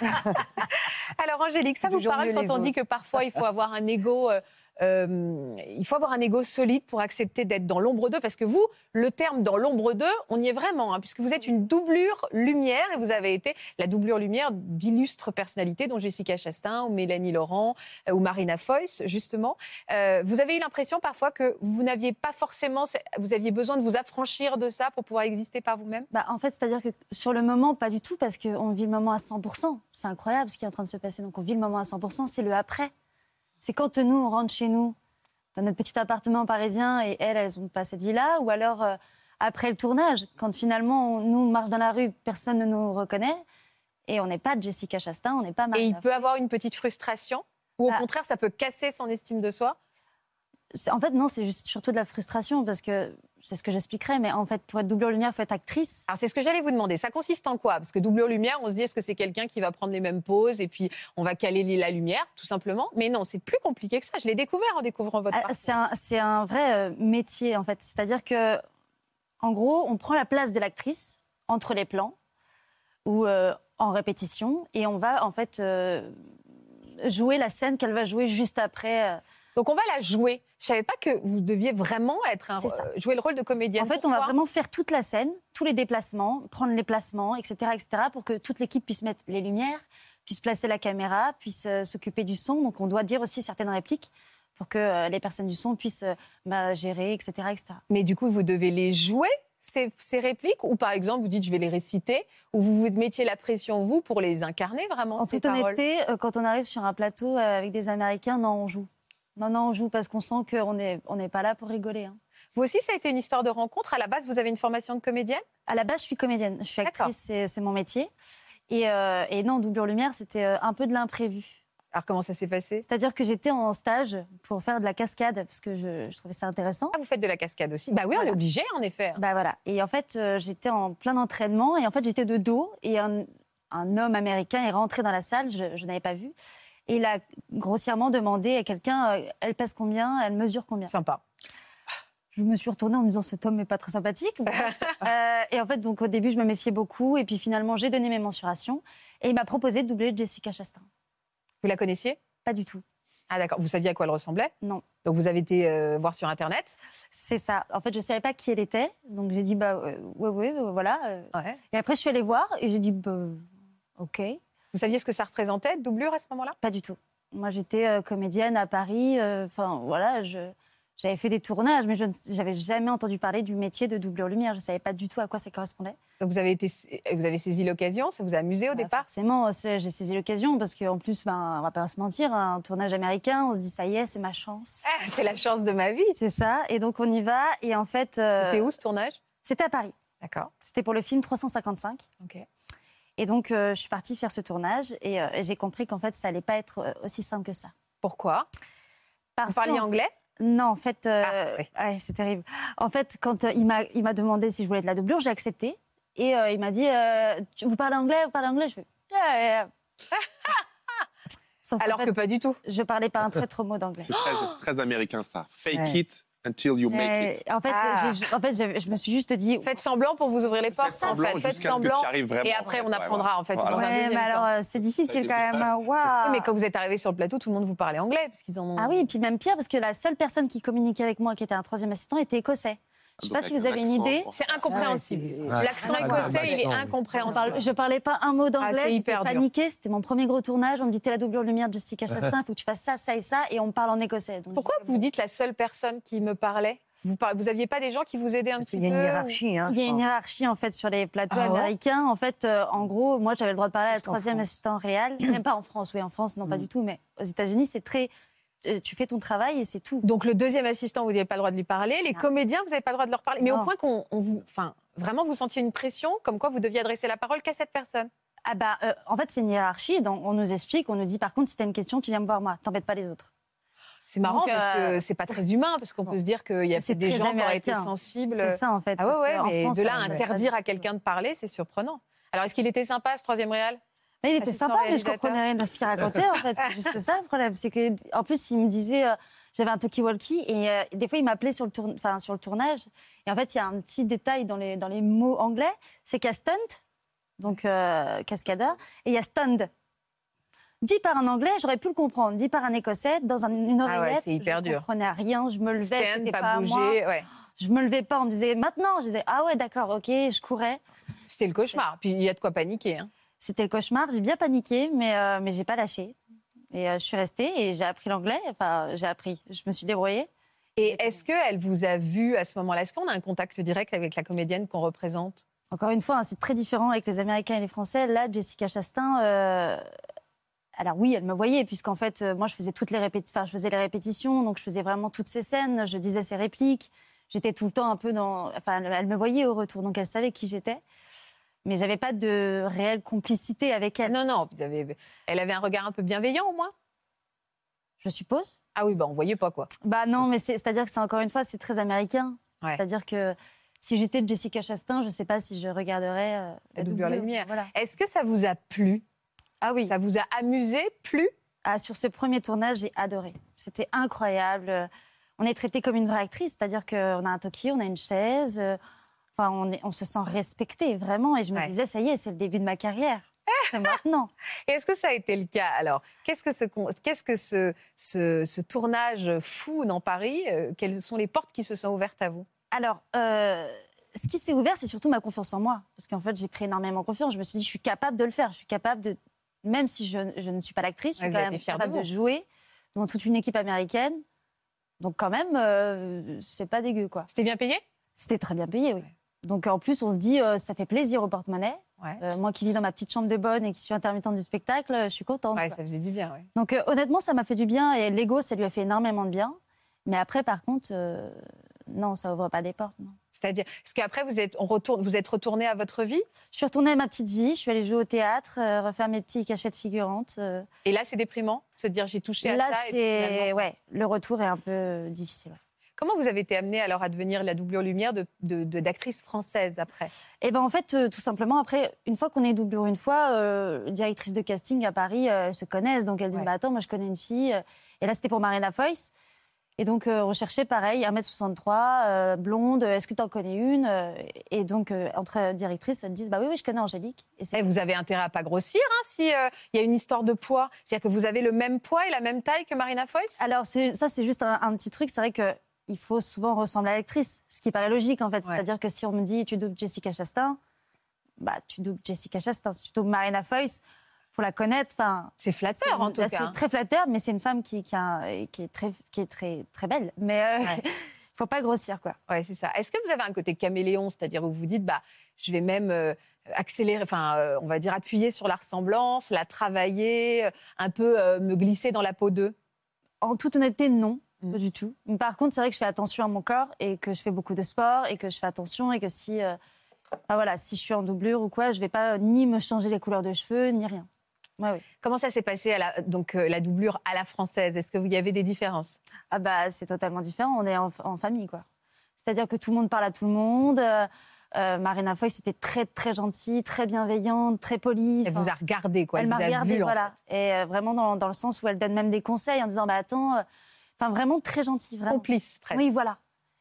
Alors Angélique, ça vous parle quand on dit que parfois il faut avoir un ego, euh, euh, il faut avoir un ego solide pour accepter d'être dans l'ombre d'eux, parce que vous, le terme dans l'ombre d'eux, on y est vraiment, hein, puisque vous êtes une doublure lumière et vous avez été la doublure lumière d'illustres personnalités, dont Jessica Chastain ou Mélanie Laurent euh, ou Marina Foïs, justement. Euh, vous avez eu l'impression parfois que vous n'aviez pas forcément, vous aviez besoin de vous affranchir de ça pour pouvoir exister par vous-même? Bah, en fait, c'est-à-dire que sur le moment, pas du tout, parce qu'on vit le moment à 100%. C'est incroyable ce qui est en train de se passer. Donc, on vit le moment à 100%, c'est le après. C'est quand nous, on rentre chez nous, dans notre petit appartement parisien, et elles, elles n'ont pas cette vie-là, ou alors euh, après le tournage, quand finalement, on, nous, on marche dans la rue, personne ne nous reconnaît, et on n'est pas Jessica Chastain, on n'est pas Et Marina il peut avoir une petite frustration, ou au Bah. contraire, ça peut casser son estime de soi? En fait, non, c'est juste surtout de la frustration, parce que c'est ce que j'expliquerai, mais en fait, pour être doublure lumière, il faut être actrice. Alors c'est ce que j'allais vous demander. Ça consiste en quoi? Parce que doublure lumière, on se dit est-ce que c'est quelqu'un qui va prendre les mêmes poses et puis on va caler la lumière, tout simplement? Mais non, c'est plus compliqué que ça. Je l'ai découvert en découvrant votre Ah. C'est un, vrai euh, métier, en fait. C'est-à-dire que, en gros, on prend la place de l'actrice entre les plans ou euh, en répétition et on va, en fait, euh, jouer la scène qu'elle va jouer juste après. euh. Donc on va la jouer. Je savais pas que vous deviez vraiment être un, ça. euh, jouer le rôle de comédienne. En fait, on va vraiment faire toute la scène, tous les déplacements, prendre les placements, etc., etc., pour que toute l'équipe puisse mettre les lumières, puisse placer la caméra, puisse euh, s'occuper du son. Donc, on doit dire aussi certaines répliques pour que euh, les personnes du son puissent euh, bah, gérer, etc., etc. Mais du coup, vous devez les jouer ces, ces répliques? Ou par exemple vous dites je vais les réciter ou vous vous mettiez la pression vous pour les incarner vraiment En ces toute paroles? honnêteté, quand on arrive sur un plateau avec des Américains, non, on joue. Non, non, on joue parce qu'on sent qu'on n'est on n'est pas là pour rigoler. hein. Vous aussi, ça a été une histoire de rencontre. À la base, vous avez une formation de comédienne? À la base, je suis comédienne, je suis actrice, c'est mon métier. Et, euh, et non, doublure lumière, c'était euh, un peu de l'imprévu. Alors comment ça s'est passé? C'est-à-dire que j'étais en stage pour faire de la cascade parce que je, je trouvais ça intéressant. Ah, vous faites de la cascade aussi Bah oui, on est obligé en effet. Bah voilà. Et en fait, euh, j'étais en plein entraînement et en fait, j'étais de dos et un, un homme américain est rentré dans la salle, je, je n'avais pas vu. Et il a grossièrement demandé à quelqu'un, euh, elle pèse combien, elle mesure combien? Sympa. Je me suis retournée en me disant, cet homme n'est pas très sympathique. <laughs> Euh, et en fait, donc au début, je me méfiais beaucoup. Et puis finalement, j'ai donné mes mensurations. Et il m'a proposé de doubler Jessica Chastain. Vous la connaissiez? Pas du tout. Ah d'accord. Vous saviez à quoi elle ressemblait? Non. Donc vous avez été euh, voir sur Internet? C'est ça. En fait, je ne savais pas qui elle était. Donc j'ai dit, bah euh, ouais, ouais, voilà. Ouais. Et après, je suis allée voir et j'ai dit, bah, ok. Vous saviez ce que ça représentait, de doublure à ce moment-là? Pas du tout. Moi, j'étais euh, comédienne à Paris. euh, Enfin, voilà, j'avais fait des tournages, mais je n'avais jamais entendu parler du métier de doublure lumière. Je ne savais pas du tout à quoi ça correspondait. Donc vous avez, été, vous avez saisi l'occasion, ça vous a amusé au Bah, départ? Forcément, j'ai saisi l'occasion parce qu'en plus, ben, on va pas se mentir, un tournage américain, on se dit ça y est, c'est ma chance. Ah, C'est la chance de ma vie. C'est ça. Et donc, on y va. Et en fait. euh, C'était où ce tournage? C'était à Paris. D'accord. C'était pour le film 355. Ok. Et donc, euh, je suis partie faire ce tournage et, euh, et j'ai compris qu'en fait, ça allait pas être euh, aussi simple que ça. Pourquoi? Parce Vous parliez anglais? Non, en fait, euh, Ah, oui. ouais, c'est terrible. En fait, quand euh, il m'a il m'a demandé si je voulais de la doublure, j'ai accepté. Et euh, il m'a dit euh, Tu- Vous parlez anglais Vous parlez anglais? Je fais Yeah, yeah. <laughs> Sauf qu'en Alors fait, que pas du tout. je parlais pas un <laughs> très trop mot d'anglais. C'est très, américain ça. Fake Ouais. it until you make Mais it. en fait, Ah. en fait je, je me suis juste dit. Faites semblant pour vous ouvrir les portes. Faites en semblant fait. Faites jusqu'à ce que semblant. vraiment. Et après, on apprendra en fait. Voilà. dans Ouais, mais alors temps. c'est difficile quand même. Oui, mais quand vous êtes arrivé sur le plateau, tout le monde vous parlait anglais parce qu'ils en ont. Ah oui, et puis même pire, parce que la seule personne qui communiquait avec moi, qui était un troisième assistant, était écossais. Je sais pas si vous avez une idée. C'est incompréhensible. Ah ouais, L'accent Ouais, écossais, il est incompréhensible. je parlais pas un mot d'anglais, Ah, c'est j'étais paniquée. C'était mon premier gros tournage. On me dit t'es la doublure lumière de Jessica <laughs> Chastain, il faut que tu fasses ça, ça et ça, et on me parle en écossais. Donc, Pourquoi vous dites la seule personne qui me parlait? Vous par- vous aviez pas des gens qui vous aidaient un petit Il y a peu une hiérarchie. Hein, Il y a une hiérarchie en fait sur les plateaux Ah ouais? américains. En fait, euh, en gros, moi j'avais le droit de parler à la troisième assistant réel. Même pas en France, oui, en France, non, pas Mm. du tout. Mais aux États-Unis, c'est très. Euh, Tu fais ton travail et c'est tout. Donc le deuxième assistant, vous n'avez pas le droit de lui parler. Les Non. comédiens, vous n'avez pas le droit de leur parler. Mais au point qu'on on vous, enfin, vraiment, vous sentiez une pression, comme quoi vous deviez adresser la parole qu'à cette personne. Ah bah, euh, en fait, c'est une hiérarchie. Donc, on nous explique, on nous dit par contre, si t'as une question, tu viens me voir moi. T'embêtes pas les autres. C'est marrant Donc, parce euh, que c'est pas très humain, parce qu'on peut se dire qu'il y a des gens qui auraient été sensibles. C'est ça en fait. Ah ouais, ouais, mais France, de là à interdire à quelqu'un de parler, c'est surprenant. Alors, est-ce qu'il était sympa, ce troisième réal? Mais il était Assistant sympa, mais je comprenais rien de ce qu'il racontait en fait. C'est juste ça le problème. C'est que en plus, il me disait. euh, j'avais un talkie-walkie et euh, des fois, il m'appelait sur, enfin, sur le tournage. Et en fait, il y a un petit détail dans les, dans les mots anglais c'est qu'il y a stunt, donc euh, cascadeur, et il y a stunned. Dit par un anglais, j'aurais pu le comprendre. Dit par un écossais, dans un- une Ah ouais, oreillette, c'est hyper je ne comprenais rien. Je me levais, Stand, c'était pas, pas, à bouger. moi. ouais. Je me levais pas, on me disait maintenant. Je disais ah ouais, d'accord, ok, je courais. C'était le cauchemar. Puis il y a de quoi paniquer. hein. C'était le cauchemar. J'ai bien paniqué, mais, euh, mais j'ai pas lâché. Et euh, je suis restée et j'ai appris l'anglais. Enfin, j'ai appris. Je me suis débrouillée. Et est-ce qu'elle vous a vu à ce moment-là? Est-ce qu'on a un contact direct avec la comédienne qu'on représente? Encore une fois, hein, c'est très différent avec les Américains et les Français. Là, Jessica Chastain, euh, alors oui, elle me voyait, puisqu'en fait, euh, moi, je faisais toutes les répétitions, enfin, je faisais les répétitions, donc je faisais vraiment toutes ces scènes, je disais ses répliques. J'étais tout le temps un peu dans. Enfin, elle me voyait au retour, donc elle savait qui j'étais. Mais j'avais pas de réelle complicité avec elle, Non, non. Vous avez... Elle avait un regard un peu bienveillant au moins je suppose. Ah oui, bah on voyait pas quoi. Bah non, mais c'est- c'est-à-dire que c'est encore une fois, c'est très américain. Ouais. C'est-à-dire que si j'étais Jessica Chastain, je sais pas si je regarderais euh, La doublure, la lumière. Voilà. Est-ce que ça vous a plu? Ah oui. Ça vous a amusé, plu? Ah, sur ce premier tournage, j'ai adoré. C'était incroyable. On est traité comme une vraie actrice, c'est-à-dire qu'on a un toki, on a une chaise. Enfin, on, est- on se sent respecté, vraiment. Et je me Ouais. disais, ça y est, c'est le début de ma carrière. <laughs> C'est maintenant. Et est-ce que ça a été le cas Alors, qu'est-ce que ce, qu'est-ce que ce, ce, ce tournage fou dans Paris euh, Quelles sont les portes qui se sont ouvertes à vous? Alors, euh, ce qui s'est ouvert, c'est surtout ma confiance en moi. Parce qu'en fait, j'ai pris énormément confiance. Je me suis dit, je suis capable de le faire. Je suis capable de. Même si je, je ne suis pas l'actrice, je suis quand même de capable de, jouer devant toute une équipe américaine. Donc, quand même, euh, c'est pas dégueu, quoi. C'était bien payé? C'était très bien payé, oui. Donc, en plus, on se dit, euh, ça fait plaisir au porte-monnaie. Ouais. Euh, moi qui vis dans ma petite chambre de bonne et qui suis intermittente du spectacle, je suis contente. Ouais, ça faisait du bien, ouais. Donc, euh, honnêtement, ça m'a fait du bien. Et l'ego, ça lui a fait énormément de bien. Mais après, par contre, euh, non, ça ouvre pas des portes. C'est-à-dire, parce qu'après, vous êtes, on retourne, vous êtes retourné à votre vie? Je suis retournée à ma petite vie, je suis allée jouer au théâtre, euh, refaire mes petits cachets de figurantes. euh. Et là, c'est déprimant, se dire j'ai touché à Là, ça. puis c'est finalement- ouais, le retour est un peu difficile. Comment vous avez été amenée alors à devenir la doublure lumière de, de- de- d'actrice française après? Et ben en fait, euh, tout simplement, après, une fois qu'on est doublure une fois, euh, directrice de casting à Paris, euh, elles se connaissent, donc elles disent Ouais. bah, attends, moi je connais une fille. Et là, c'était pour Marina Foïs. Et donc, euh, on cherchait pareil, 1m63, euh, blonde, est-ce que tu en connais une? Et donc, entre directrices, elles disent bah oui, oui, je connais Angélique. Et Eh, Vous avez intérêt à pas grossir hein, si euh, il y a une histoire de poids. C'est-à-dire que vous avez le même poids et la même taille que Marina Foïs? Alors, ça, c'est juste un, un petit truc. C'est vrai que il faut souvent ressembler à l'actrice, ce qui paraît logique, en fait. Ouais. C'est-à-dire que si on me dit tu doubles Jessica Chastain, bah, tu doubles Jessica Chastain. Si tu doubles Marina Foïs, faut la connaître. Enfin, C'est flatteur en tout bah, cas. C'est hein. très flatteur, mais c'est une femme qui, qui, a- qui est, très, qui est très, très belle. Mais euh, Ouais. <laughs> faut pas grossir, quoi. Ouais, c'est ça. Est-ce que vous avez un côté caméléon, c'est-à-dire où vous dites, bah, je vais même euh, accélérer, enfin, euh, on va dire appuyer sur la ressemblance, la travailler, euh, un peu me glisser dans la peau d'eux? En toute honnêteté, non. Mm. Pas du tout. Mais Par contre, c'est vrai que je fais attention à mon corps et que je fais beaucoup de sport et que je fais attention et que si, euh, voilà, si je suis en doublure ou quoi, je vais pas euh, ni me changer les couleurs de cheveux ni rien. Ouais. Comment ça s'est passé à la, donc euh, la doublure à la française? Est-ce que vous y avez des différences? Ah bah c'est totalement différent. On est en, en famille quoi. C'est-à-dire que tout le monde parle à tout le monde. Euh, Marina Foy c'était très très gentille, très bienveillante, très polie. Elle vous a regardé, quoi. elle Elle, m'a en voilà. Et euh, vraiment dans, dans le sens où elle donne même des conseils en disant bah attends, euh, enfin vraiment très gentille, fait. vraiment. complice presque. Oui voilà.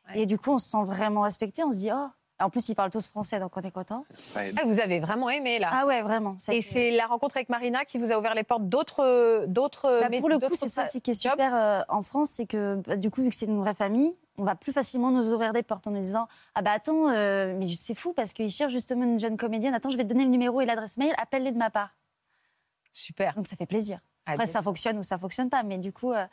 Ouais. Et du coup on se sent vraiment respecté. On se dit oh. En plus ils parlent tous français donc on est content. Ouais, Ah, vous avez vraiment aimé là. Ah ouais vraiment. Et été- c'est la rencontre avec Marina qui vous a ouvert les portes d'autres, d'autres. Bah, mais pour le coup, c'est ça aussi qui est super euh, en France, c'est que bah, du coup, vu que c'est une vraie famille, on va plus facilement nous ouvrir des portes en nous disant Ah bah attends, euh, mais c'est fou parce qu'ils cherchent justement une jeune comédienne. Attends, je vais te donner le numéro et l'adresse mail, appelle-les de ma part. Super. Donc ça fait plaisir. Ah, Après, ça fonctionne ou ça fonctionne pas, mais du coup, euh,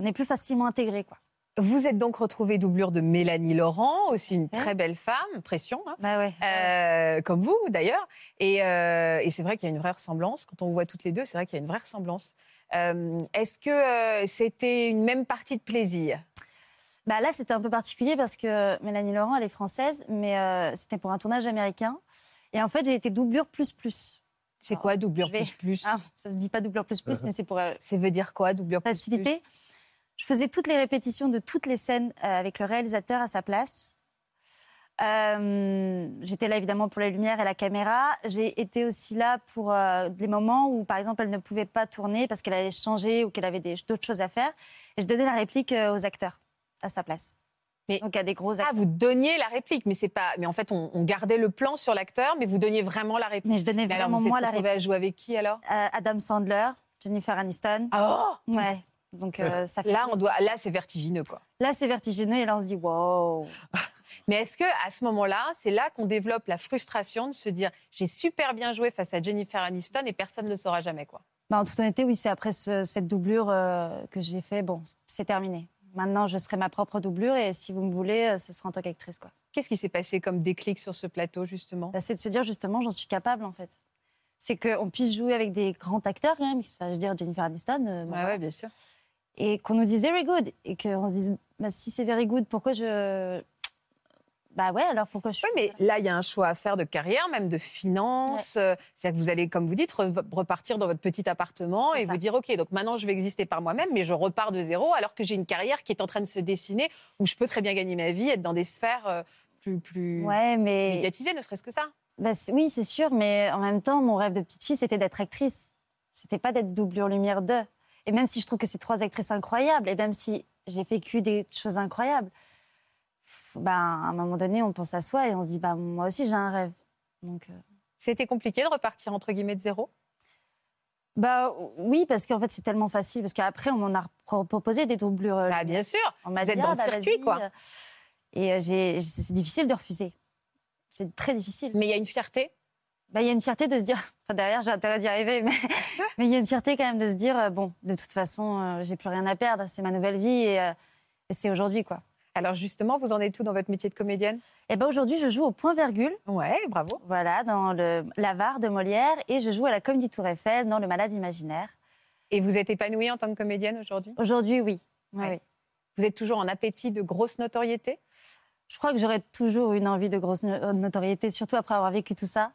on est plus facilement intégré, quoi. Vous êtes donc retrouvée doublure de Mélanie Laurent, aussi une très belle femme, pression, hein, Bah ouais. euh, comme vous d'ailleurs. Et, euh, et c'est vrai qu'il y a une vraie ressemblance. Quand on vous voit toutes les deux, c'est vrai qu'il y a une vraie ressemblance. Euh, Est-ce que c'était une même partie de plaisir? Bah là, c'était un peu particulier parce que Mélanie Laurent, elle est française, mais c'était pour un tournage américain. Et en fait, j'ai été doublure plus plus. C'est quoi doublure vais- plus plus? Ah, ça se dit pas doublure plus plus, <laughs> mais c'est pour Ça veut dire quoi doublure plus plus? faciliter. Je faisais toutes les répétitions de toutes les scènes euh, avec le réalisateur à sa place. Euh, J'étais là évidemment pour la lumière et la caméra. J'ai été aussi là pour euh, les moments où, par exemple, elle ne pouvait pas tourner parce qu'elle allait changer ou qu'elle avait d'autres choses à faire. Et je donnais la réplique euh, aux acteurs à sa place. Mais- Donc à des gros Ah, acteurs. vous donniez la réplique, mais c'est pas. Mais en fait, on, on gardait le plan sur l'acteur, mais vous donniez vraiment la réplique. Mais je donnais Mais alors, vraiment vous moi la réplique. à jouer avec qui alors? Euh, Adam Sandler, Jennifer Aniston. Oh Ouais. Donc <laughs> euh, ça fait Là, on doit. Là, c'est vertigineux, quoi. Là, c'est vertigineux et là, on se dit wow. <laughs> Mais est-ce que à ce moment-là, c'est là qu'on développe la frustration de se dire j'ai super bien joué face à Jennifer Aniston et personne ne le saura jamais, quoi? Bah, en toute honnêteté, oui, c'est après ce- cette doublure euh, que j'ai fait. Bon, c'est terminé. Maintenant, je serai ma propre doublure et si vous me voulez, euh, ce sera en tant qu'actrice. quoi. Qu'est-ce qui s'est passé comme déclic sur ce plateau, justement? Bah, c'est de se dire justement, j'en suis capable en fait. C'est qu'on puisse jouer avec des grands acteurs quand même. Enfin, je veux dire, Jennifer Aniston. euh, bon, Ouais, ouais, bien sûr. Et qu'on nous dise very good. Et qu'on se dise, bah, si c'est very good, pourquoi je. Bah ouais, alors pourquoi je. Oui, mais là, il y a un choix à faire de carrière, même de finances. C'est-à-dire que vous allez, comme vous dites, re- repartir dans votre petit appartement et ça. vous dire, OK, donc maintenant, je vais exister par moi-même, mais je repars de zéro, alors que j'ai une carrière qui est en train de se dessiner, où je peux très bien gagner ma vie, être dans des sphères euh, plus, plus Ouais, mais. médiatisées, ne serait-ce que ça. Bah, oui, c'est sûr, mais en même temps, mon rêve de petite fille, c'était d'être actrice. C'était pas d'être doublure lumière d'eux. Et même si je trouve que c'est trois actrices incroyables, et même si j'ai vécu des choses incroyables, bah, à un moment donné, on pense à soi et on se dit, bah, moi aussi, j'ai un rêve. Donc, euh, C'était compliqué de repartir, entre guillemets, de zéro? Bah, oui, parce qu'en fait, c'est tellement facile. Parce qu'après, on m'en a pro- proposé des doublures. euh, Bah, bien sûr. On m'a Vous êtes dit, dans ah, le circuit, quoi. euh. Et c'est difficile de refuser. C'est très difficile. Mais il y a une fierté? Bah, il y a une fierté de se dire, enfin derrière j'ai intérêt d'y arriver, <laughs> mais mais il y a une fierté quand même de se dire, euh, bon, de toute façon, euh, j'ai plus rien à perdre, c'est ma nouvelle vie et, euh, et c'est aujourd'hui quoi. Alors, justement, vous en êtes tout dans votre métier de comédienne? Et ben aujourd'hui je joue au point virgule, Ouais, bravo. voilà, dans le l'avare de Molière et je joue à la Comédie Tour Eiffel dans le Malade imaginaire. Et vous êtes épanouie en tant que comédienne aujourd'hui? Aujourd'hui oui. Oui, Ouais. oui. Vous êtes toujours en appétit de grosse notoriété Je crois que j'aurais toujours une envie de grosse no- notoriété, surtout après avoir vécu tout ça.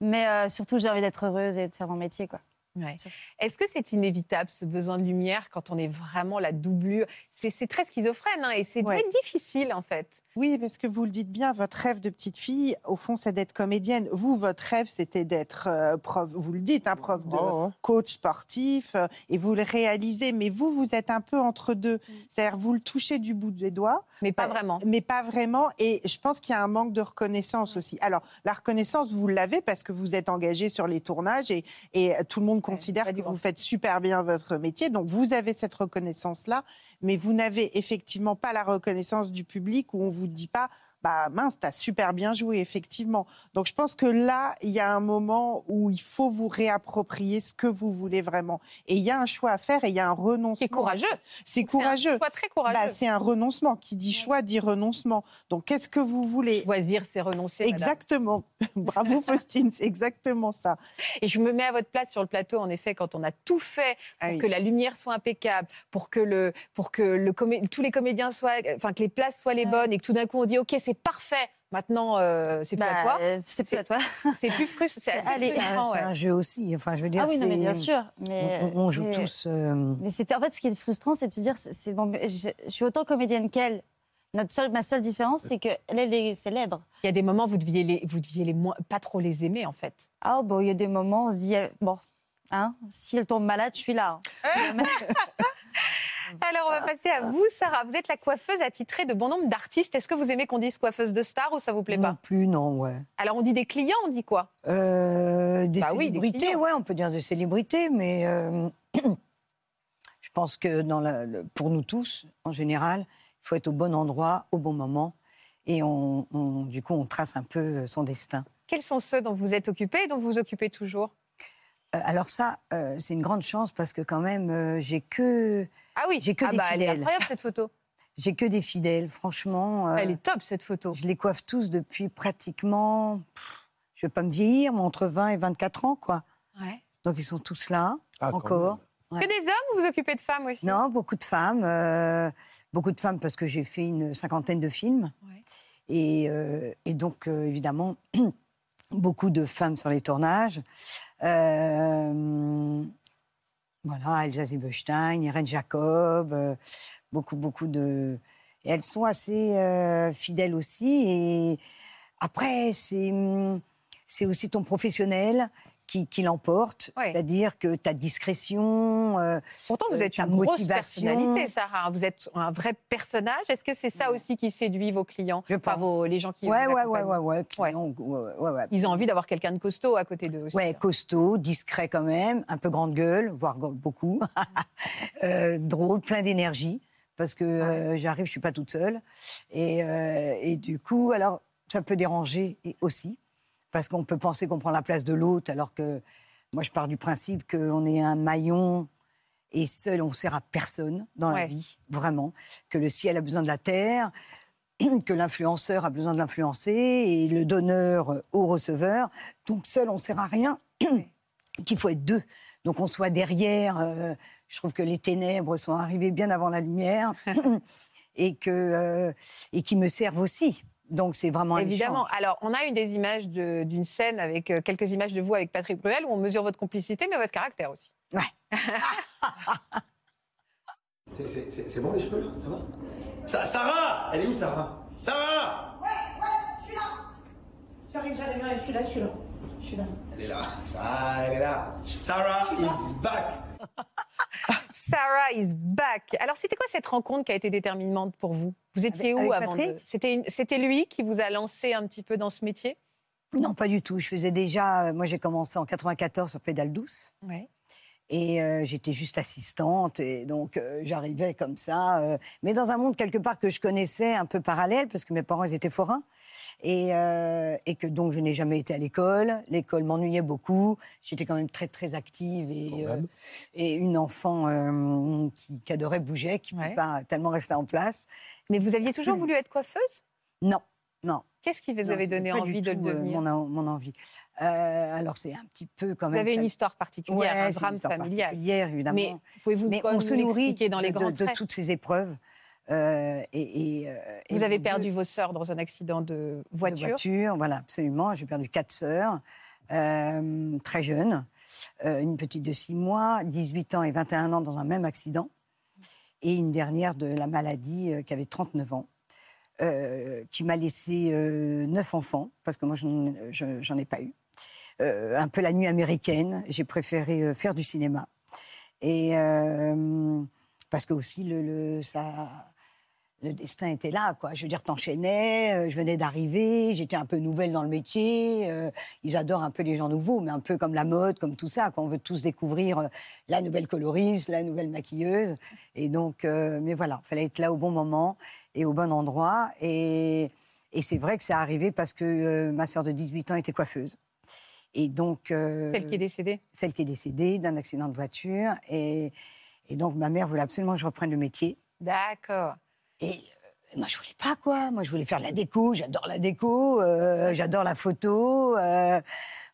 Mais euh, surtout j'ai envie d'être heureuse et de faire mon métier quoi. Ouais. Est-ce que c'est inévitable ce besoin de lumière quand on est vraiment la doublure? C'est c'est très schizophrène hein, et c'est Ouais. très difficile en fait. Oui, parce que vous le dites bien, votre rêve de petite fille, au fond, c'est d'être comédienne. Vous, votre rêve, c'était d'être euh, prof, vous le dites, un prof de Oh, ouais. coach sportif, euh, et vous le réalisez. Mais vous, vous êtes un peu entre deux. C'est-à-dire, vous le touchez du bout des doigts, Mais pas Euh, vraiment. mais pas vraiment. Et je pense qu'il y a un manque de reconnaissance aussi. Alors, la reconnaissance, vous l'avez parce que vous êtes engagé sur les tournages et, et tout le monde considère pas que vous faites super bien votre métier. Donc, vous avez cette reconnaissance-là, mais vous n'avez effectivement pas la reconnaissance du public où on vous dit pas. Bah mince, t'as super bien joué, effectivement. Donc je pense que là, il y a un moment où il faut vous réapproprier ce que vous voulez vraiment. Et il y a un choix à faire et il y a un renoncement. C'est courageux. C'est C'est courageux. choix très courageux. Bah, c'est un renoncement. Qui dit choix dit renoncement. Donc, qu'est-ce que vous voulez? Choisir, c'est renoncer. Exactement. <laughs> Bravo, <laughs> Faustine, c'est exactement ça. Et je me mets à votre place sur le plateau, en effet, quand on a tout fait pour Ah oui. que la lumière soit impeccable, pour que, le, pour que le tous les comédiens soient, enfin que les places soient les bonnes, et que tout d'un coup on dit ok c'est parfait. Maintenant euh, c'est plus à Bah, toi. euh, c'est plus à toi. <laughs> C'est plus frustrant. C'est <laughs> C'est un, frustrant, c'est ouais. un jeu aussi. Enfin, je veux dire, Ah oui, non, mais c'est- bien sûr. Mais, On, on joue mais- tous. euh, Mais c'était en fait ce qui est frustrant, c'est de se dire, c'est c'est bon, je, je suis autant comédienne qu'elle. Notre seule, ma seule différence, c'est qu'elle elle est célèbre. Il y a des moments vous deviez les, vous deviez les moins, pas trop les aimer en fait. Ah bon, il y a des moments, on se dit, bon, hein, si elle tombe malade, je suis là. <laughs> Alors on va passer à vous Sarah. Vous êtes la coiffeuse attitrée de bon nombre d'artistes. Est-ce que vous aimez qu'on dise coiffeuse de star ou ça vous plaît non pas plus, non, ouais. Alors on dit des clients, on dit quoi? Euh, des Bah oui, des célébrités, clients. ouais, on peut dire des célébrités, mais euh, <clears throat> je pense que dans la- le- pour nous tous, en général, faut être au bon endroit, au bon moment. Et on, on- du coup, on trace un peu son destin. Quels sont ceux dont vous êtes occupé et dont vous vous occupez toujours? Euh, alors ça, euh, c'est une grande chance parce que quand même, euh, j'ai que Ah oui, J'ai que ah des bah, Elle est fidèles. incroyable cette photo. j'ai que des fidèles. Franchement, euh, Elle est top cette photo. je les coiffe tous depuis pratiquement, pff, je vais pas me vieillir, mais entre 20 et 24 ans, quoi. Ouais. Donc ils sont tous là, Ah, encore. même. Que des hommes ou vous vous occupez de femmes aussi? Non, beaucoup de femmes. euh, beaucoup de femmes parce que j'ai fait une cinquantaine de films. Ouais. Et, euh, et donc, euh, évidemment, <clears throat> beaucoup de femmes sur les tournages. Voilà, Elsa Zilberstein, Irène Jacob, euh, beaucoup, beaucoup de... Elles sont assez euh, fidèles aussi. Et après, c'est hum, c'est aussi ton professionnel qui, qui l'emporte. Ouais. C'est-à-dire que ta discrétion... euh, Pourtant, vous euh, êtes une grosse personnalité, Sarah. Vous êtes un vrai personnage. Est-ce que c'est ça aussi qui séduit vos clients? Je vos- les gens qui Ouais, ouais, clients. Ils ont envie d'avoir quelqu'un de costaud à côté d'eux aussi. Ouais, costaud, discret quand même, un peu grande gueule, voire beaucoup, <laughs> Euh, drôle, plein d'énergie, parce que euh, j'arrive, je suis pas toute seule, et, et du coup, alors ça peut déranger aussi, parce qu'on peut penser qu'on prend la place de l'autre, alors que moi je pars du principe qu'on est un maillon et seul on sert à personne dans Ouais. la vie, vraiment, que le ciel a besoin de la terre, <clears throat> que l'influenceur a besoin de l'influencer et le donneur au receveur. Donc seul, on ne sert à rien. <clears throat> Qu'il faut être deux. Donc on soit derrière. euh, je trouve que les ténèbres sont arrivées bien avant la lumière <laughs> <clears throat> et que euh, et qui me servent aussi. Donc c'est vraiment un Évidemment. échange. Alors, on a eu des images de- d'une scène avec euh, quelques images de vous avec Patrick Bruel où on mesure votre complicité, mais votre caractère aussi. Ouais. <laughs> C'est- bon les cheveux là? Ça va? Sa- Sarah Elle est où Sarah? Sarah J'arrive, j'arrive, je suis là, je suis là. Je suis là. Elle est là. Ça, elle est là. Sarah is back. <laughs> Sarah is back. Alors, c'était quoi cette rencontre qui a été déterminante pour vous? Vous étiez Avec- où avec avant de... C'était lui qui vous a lancé un petit peu dans ce métier? Non, pas du tout. Je faisais déjà. euh, Moi, j'ai commencé en 94 sur Pédale douce. Ouais. Et euh, j'étais juste assistante, et donc euh, j'arrivais comme ça, euh, mais dans un monde quelque part que je connaissais un peu parallèle, parce que mes parents ils étaient forains, et, euh, et que donc je n'ai jamais été à l'école. L'école m'ennuyait beaucoup. J'étais quand même très très active et, euh, et une enfant euh, qui, qui adorait bouger, qui ne Ouais. pouvait pas tellement rester en place. Mais vous aviez toujours voulu être coiffeuse? Non, non. Qu'est-ce qui vous non, avait donné envie de le euh, devenir? mon, mon envie. Euh, alors c'est un petit peu quand Vous même. avez une histoire particulière, Ouais, un une drame histoire familial. particulière, évidemment. Mais pouvez-vous on se nous nourrit dans les de, grands de traits? toutes ces épreuves. Euh, et, et, euh, et Vous avez perdu deux, vos sœurs dans un accident de de voiture. voiture, voilà, absolument. J'ai perdu quatre sœurs, euh, très jeunes. Euh, une petite de 6 mois, 18 ans et 21 ans dans un même accident. Et une dernière de la maladie qui avait 39 ans. qui m'a laissé neuf enfants, parce que moi, je n'en- je- j'en ai pas eu. Un peu la nuit américaine, j'ai préféré faire du cinéma. Et parce que aussi, le, le- ça, le destin était là, quoi. Je veux dire, t'enchaînais, euh, je venais d'arriver, j'étais un peu nouvelle dans le métier. euh, ils adorent un peu les gens nouveaux, mais un peu comme la mode, comme tout ça. Quoi. On veut tous découvrir euh, la nouvelle coloriste, la nouvelle maquilleuse. Et donc, euh, mais voilà, fallait être là au bon moment et au bon endroit. Et, et c'est vrai que c'est arrivé parce que euh, ma sœur de 18 ans était coiffeuse. Et donc. euh, Celle qui est décédée. celle qui est décédée d'un accident de voiture. Et, et donc, ma mère voulait absolument que je reprenne le métier. D'accord. Et euh, moi, je voulais pas, quoi. Moi, je voulais faire de la déco. J'adore la déco. euh, j'adore la photo. Euh,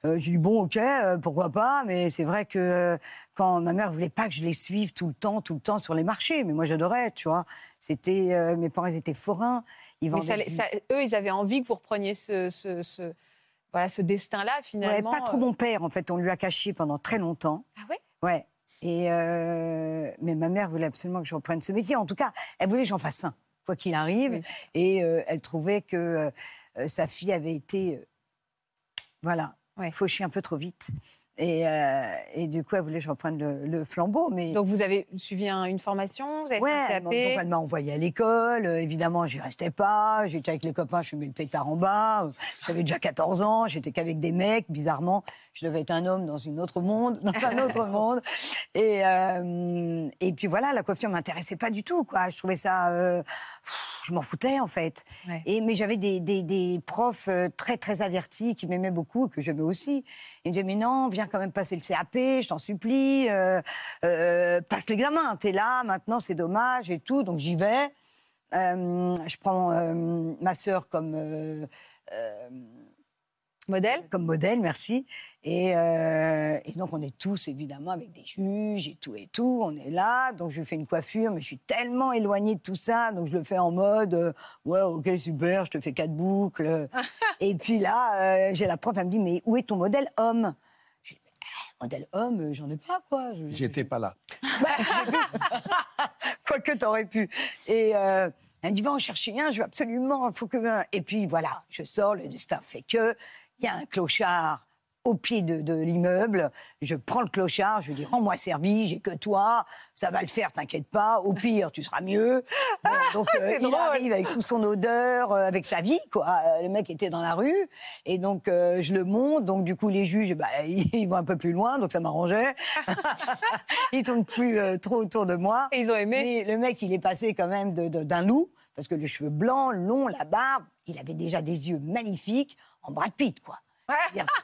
euh, j'ai dit, bon, OK, pourquoi pas. Mais c'est vrai que quand ma mère voulait pas que je les suive tout le temps, tout le temps sur les marchés. Mais moi, j'adorais, tu vois. C'était, mes parents, ils étaient forains. Ils Mais ça, du- ça- eux, ils avaient envie que vous repreniez ce, ce, ce- voilà, ce destin-là, Ouais, finalement. pas trop mon père, en fait. On lui a caché pendant très longtemps. Ah ouais? Ouais. Et euh, mais ma mère voulait absolument que je reprenne ce métier. En tout cas, elle voulait que j'en fasse un, quoi qu'il arrive. Oui. Et euh, elle trouvait que euh, sa fille avait été, voilà, Ouais. fauchée un peu trop vite. Et, euh, et du coup, elle voulait que je reprenne le, le flambeau. Mais Donc vous avez suivi un- une formation, vous avez Ouais, fait un CAP. donc elle m'a envoyé à l'école. Euh, évidemment, j'y restais pas. J'étais avec les copains, je fumais le pétard en bas. Euh, J'avais déjà 14 ans. J'étais qu'avec des mecs. Bizarrement, je devais être un homme dans une autre monde, dans un autre <laughs> monde. Et euh, et puis voilà, la coiffure m'intéressait pas du tout. Quoi, je trouvais ça, euh, pff, je m'en foutais en fait. Ouais. Et mais j'avais des, des, des profs euh, très très avertis qui m'aimaient beaucoup, que j'aimais aussi. Ils me disaient mais non, viens quand même passer le CAP, je t'en supplie, euh, euh, passe l'examen. T'es là, maintenant c'est dommage et tout, donc j'y vais. Euh, je prends ma sœur comme Modèle comme modèle, merci. Et, euh, et donc, on est tous, évidemment, avec des juges et tout et tout. On est là. Donc, je fais une coiffure, mais je suis tellement éloignée de tout ça. Donc, je le fais en mode euh, Ouais, ok, super, je te fais quatre boucles. <laughs> et puis là, euh, j'ai la prof, elle me dit Mais où est ton modèle homme? Je dis, Ah, Modèle homme, j'en ai pas, quoi. J'étais pas là. <laughs> Quoique t'aurais pu. Et euh, elle me dit, va en chercher un, je veux absolument, faut que... Et puis voilà, je sors, le destin fait que, il y a un clochard au pied de, de l'immeuble, je prends le clochard, je lui dis, rends-moi service, j'ai que toi, ça va le faire, t'inquiète pas, au pire, tu seras mieux. <laughs> Bon, donc euh, il drôle. arrive avec toute son odeur, euh, avec sa vie, quoi. Euh, Le mec était dans la rue, et donc euh, je le monte, donc du coup les juges, bah, <laughs> ils vont un peu plus loin, donc ça m'arrangeait. <laughs> ils tournent plus trop autour de moi. Et ils ont aimé Mais le mec, il est passé quand même d'un loup, parce que les cheveux blancs, longs, la barbe, il avait déjà des yeux magnifiques, en Brad Pitt, quoi.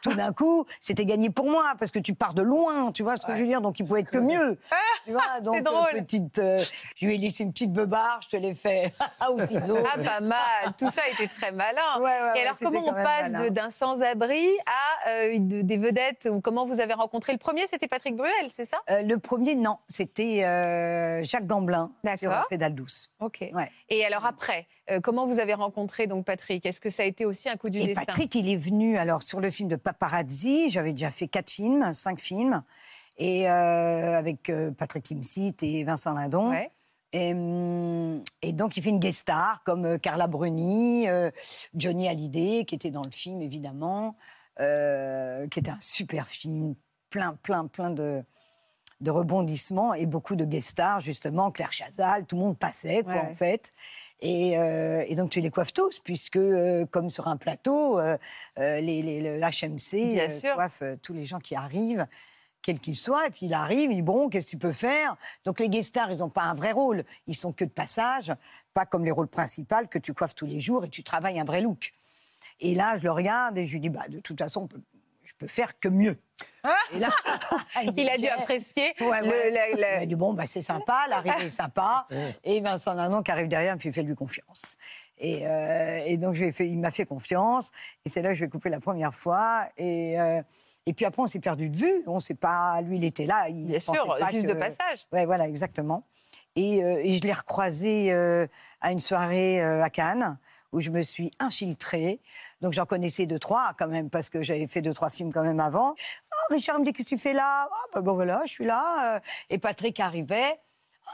Tout d'un coup, c'était gagné pour moi, parce que tu pars de loin, tu vois ce que je veux dire, donc il pouvait être que mieux. Tu vois, donc, euh, drôle. petite, euh, je lui ai laissé une petite beubare, je te l'ai fait <laughs> au ciseau. Ah, pas mal. Tout ça était très malin. Ouais, ouais, Et alors, comment on passe de- d'un sans-abri à euh, de- des vedettes ou comment vous avez rencontré le premier? C'était Patrick Bruel, c'est ça? Euh, le premier, non, c'était Jacques Gamblin sur D'accord. la pédale douce. Ok. Et alors après, euh, comment vous avez rencontré donc Patrick? Est-ce que ça a été aussi un coup du Et destin? Patrick, il est venu alors sur le film de Paparazzi. J'avais déjà fait quatre films, cinq films, et euh, avec euh, Patrick Timsit et Vincent Lindon. Ouais. Et, et donc, il fait une guest star comme Carla Bruni, euh, Johnny Hallyday, qui était dans le film, évidemment, euh, qui était un super film, plein, plein, plein de, de rebondissements et beaucoup de guest stars, justement, Claire Chazal, tout le monde passait, quoi, Ouais, en ouais. fait. Et, euh, et donc, tu les coiffes tous, puisque, euh, comme sur un plateau, euh, euh, les, le- coiffe tous les gens qui arrivent quel qu'il soit, et puis il arrive, il dit bon, qu'est-ce que tu peux faire? Donc les guest stars, ils n'ont pas un vrai rôle, ils sont que de passage, pas comme les rôles principaux que tu coiffes tous les jours et tu travailles un vrai look. Et là, je le regarde et je lui dis bah de toute façon, on peut- je peux faire que mieux. Et là, <laughs> Il a dû apprécier Ouais, le- Il m'a dit bon, bah, c'est sympa, l'arrivée est sympa. <laughs> Et Vincent Lindon qui arrive derrière me fait fais lui confiance. Et, euh, et donc je fait, il m'a fait confiance. Et c'est là que je vais couper la première fois. Et, euh, et puis après, on s'est perdu de vue. On sait pas, lui, il était là. Il Bien sûr, pas juste que- de passage. Ouais, voilà, exactement. Et, euh, et je l'ai recroisé à une soirée à Cannes où je me suis infiltrée. Donc j'en connaissais deux, trois quand même, parce que j'avais fait deux, trois films quand même avant. Oh, Richard me dit, qu'est-ce que tu fais là? Ah, ben bon, voilà, je suis là. euh. Et Patrick arrivait.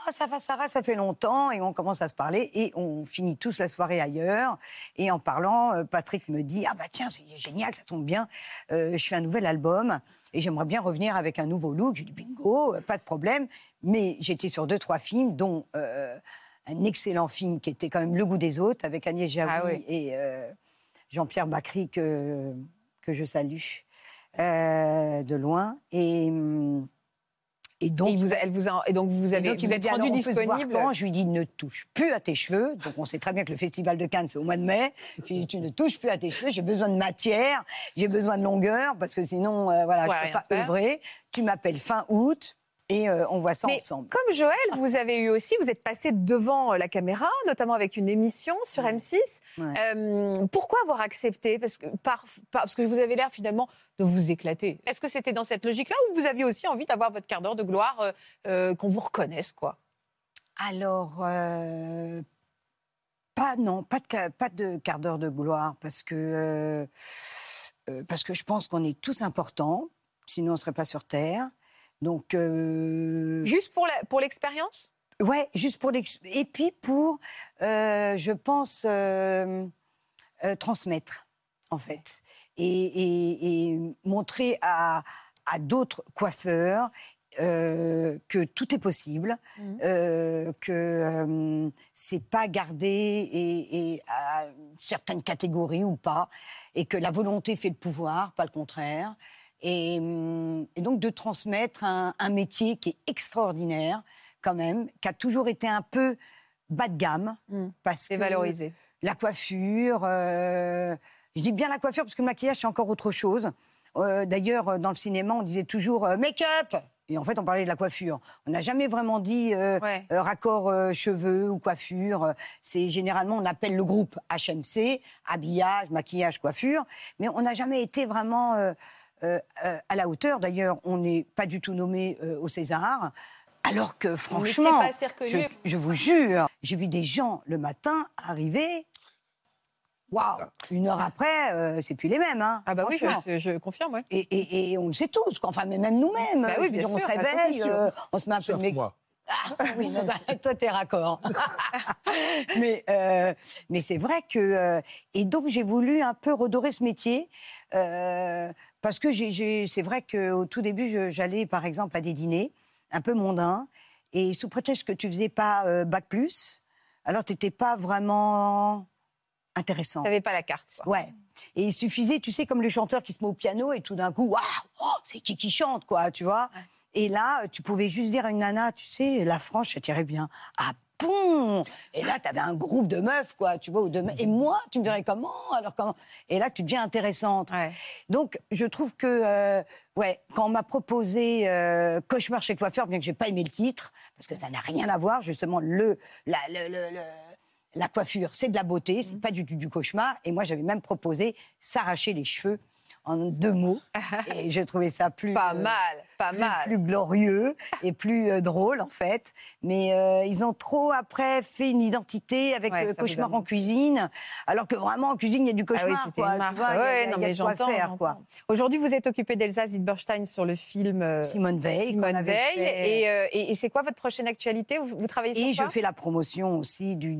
Oh, ça va, Sarah, ça fait longtemps. Et on commence à se parler et on finit tous la soirée ailleurs. Et en parlant, euh, Patrick me dit Ah, bah tiens, c'est génial, ça tombe bien. Euh, je fais un nouvel album et j'aimerais bien revenir avec un nouveau look. Je dis Bingo, pas de problème. Mais j'étais sur deux, trois films, dont euh, un excellent film qui était quand même Le goût des autres avec Agnès Jaoui Ah oui. et euh, Jean-Pierre Bacry que, que je salue euh, de loin. Et, hum, et donc, Et, vous elle vous a- et donc vous, avez, donc, vous êtes rendu disponible. quand? Je lui dis ne touche plus à tes cheveux. Donc on sait très bien que le festival de Cannes c'est au mois de mai. Je lui dis tu ne touches plus à tes cheveux. J'ai besoin de matière, j'ai besoin de longueur parce que sinon euh, voilà je peux pas faire. œuvrer. Tu m'appelles fin août et euh, on voit ça Mais ensemble. comme Joël, vous avez eu aussi, vous êtes passé devant euh, la caméra, notamment avec une émission sur M6. Ouais. Euh, pourquoi avoir accepté? Parce que, par, par- parce que vous avez l'air finalement de vous éclater. Est-ce que c'était dans cette logique-là ou vous aviez aussi envie d'avoir votre quart d'heure de gloire, euh, qu'on vous reconnaisse, quoi? Alors, pas non, pas de, ca- pas de quart d'heure de gloire, parce que, parce que je pense qu'on est tous importants, sinon on ne serait pas sur Terre. Donc, euh, Juste pour la- pour l'expérience? Ouais, juste pour et puis pour, euh, je pense, euh, transmettre, en fait, et, et- et montrer à, à d'autres coiffeurs euh, que tout est possible, Mhm. euh, que euh, c'est pas gardé et, et à certaines catégories ou pas, et que la volonté fait le pouvoir, pas le contraire. Et, hum, et donc de transmettre un, un métier qui est extraordinaire quand même, qui a toujours été un peu bas de gamme, Mhm. parce que valorisé. la coiffure. euh, je dis bien la coiffure parce que le maquillage, c'est encore autre chose. Euh, D'ailleurs, euh, dans le cinéma, on disait toujours euh, make-up. Et en fait, on parlait de la coiffure. On n'a jamais vraiment dit euh, Ouais. euh, raccord euh, cheveux ou coiffure. C'est généralement, on appelle le groupe HMC, habillage, maquillage, coiffure. Mais on n'a jamais été vraiment euh, euh, à la hauteur. D'ailleurs, on n'est pas du tout nommé euh, au César. Alors que franchement, pas assez reconnu. je, je vous jure, j'ai vu des gens le matin arriver. Waouh Une heure après, euh, c'est plus les mêmes. Hein, Ah bah oui, je, je confirme, ouais. Et, et- et on le sait tous, quoi. enfin, mais même nous-mêmes. Bah oui, on se bah, réveille, euh, on se met un peu de moi. Ah, oui, non, toi, t'es raccord. <laughs> mais euh, mais c'est vrai que. euh, et donc, j'ai voulu un peu redorer ce métier. euh, parce que c'est vrai qu'au tout début, je- j'allais par exemple à des dîners un peu mondains. Et sous prétexte que tu faisais pas euh, Bac Plus, alors tu n'étais pas vraiment intéressant. T'avais pas la carte, quoi. Ouais. Et il suffisait, tu sais, comme le chanteur qui se met au piano et tout d'un coup, waouh, oh, c'est qui qui chante, quoi, tu vois. Et là, tu pouvais juste dire à une nana, tu sais, la franche, ça tirait bien. Ah Et là, tu avais un groupe de meufs, quoi, tu vois. ou de Et moi, tu me dirais comment Alors comment? Et là, tu deviens intéressante. Ouais. Donc, je trouve que, euh, ouais, quand on m'a proposé euh, Cauchemar chez coiffeur, bien que j'ai pas aimé le titre, parce que ça n'a rien à voir, justement, le, la, le- le- le- la coiffure, c'est de la beauté, c'est pas du tout du cauchemar. Et moi, j'avais même proposé s'arracher les cheveux en deux mots. <laughs> et je trouvais ça plus. Pas euh, mal, pas plus, mal. plus glorieux et plus euh, drôle en fait. Mais euh, ils ont trop après fait une identité avec Ouais, euh, cauchemar en cuisine, alors que vraiment en cuisine il y a du Ah oui, cauchemar. c'était quoi, une tu marque. vois, il y a- Ouais, il y a non, de mais quoi j'entends. faire, quoi. j'entends. Aujourd'hui, vous êtes occupé d'Elsa Zilberstein sur le film Simone Veil, Simone Veil. fait. Et, et- et c'est quoi votre prochaine actualité? Vous, vous travaillez sur Et quoi? je fais la promotion aussi du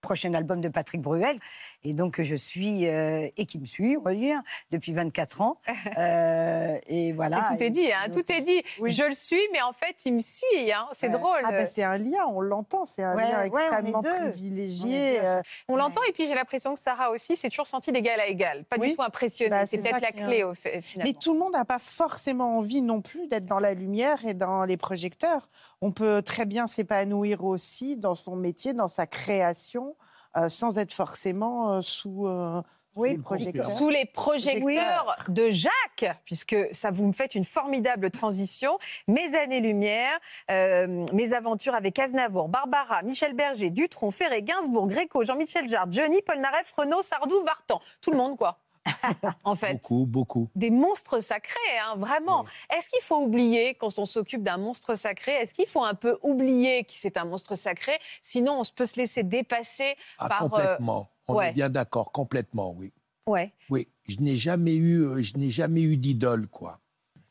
prochain album de Patrick Bruel. Et donc, je suis, euh, et qui me suit, on va dire, depuis 24 ans. <laughs> Euh, et voilà. Et tout est dit, hein, tout est dit. Oui. Je le suis, mais en fait, il me suit. Hein. C'est Ouais. drôle. Ah ben c'est un lien, on l'entend, c'est un Ouais, lien on extrêmement. On privilégié. deux. euh, On l'entend, et puis j'ai l'impression que Sarah aussi s'est toujours sentie d'égal à égal. Pas du tout impressionnée. Bah, c'est peut-être la clé, au fait, finalement. Mais tout le monde n'a pas forcément envie non plus d'être dans la lumière et dans les projecteurs. On peut très bien s'épanouir aussi dans son métier, dans sa création, euh, sans être forcément euh, sous, euh, sous Oui, les projecteurs. Sous les projecteurs de Jacques, puisque ça vous me fait une formidable transition. Mes années-lumière, euh, mes aventures avec Aznavour, Barbara, Michel Berger, Dutronc, Ferré, Gainsbourg, Gréco, Jean-Michel Jarre, Johnny, Polnareff, Renaud, Sardou, Vartan. Tout le monde, quoi. <laughs> en fait. Beaucoup, beaucoup. Des monstres sacrés, hein, vraiment. Est-ce qu'il faut oublier, quand on s'occupe d'un monstre sacré, est-ce qu'il faut un peu oublier que c'est un monstre sacré? Sinon, on peut se laisser dépasser Ah, par. euh, complètement. On ouais. est bien d'accord, complètement, oui. ouais. Oui, je n'ai jamais eu, euh, je n'ai jamais eu d'idole, quoi.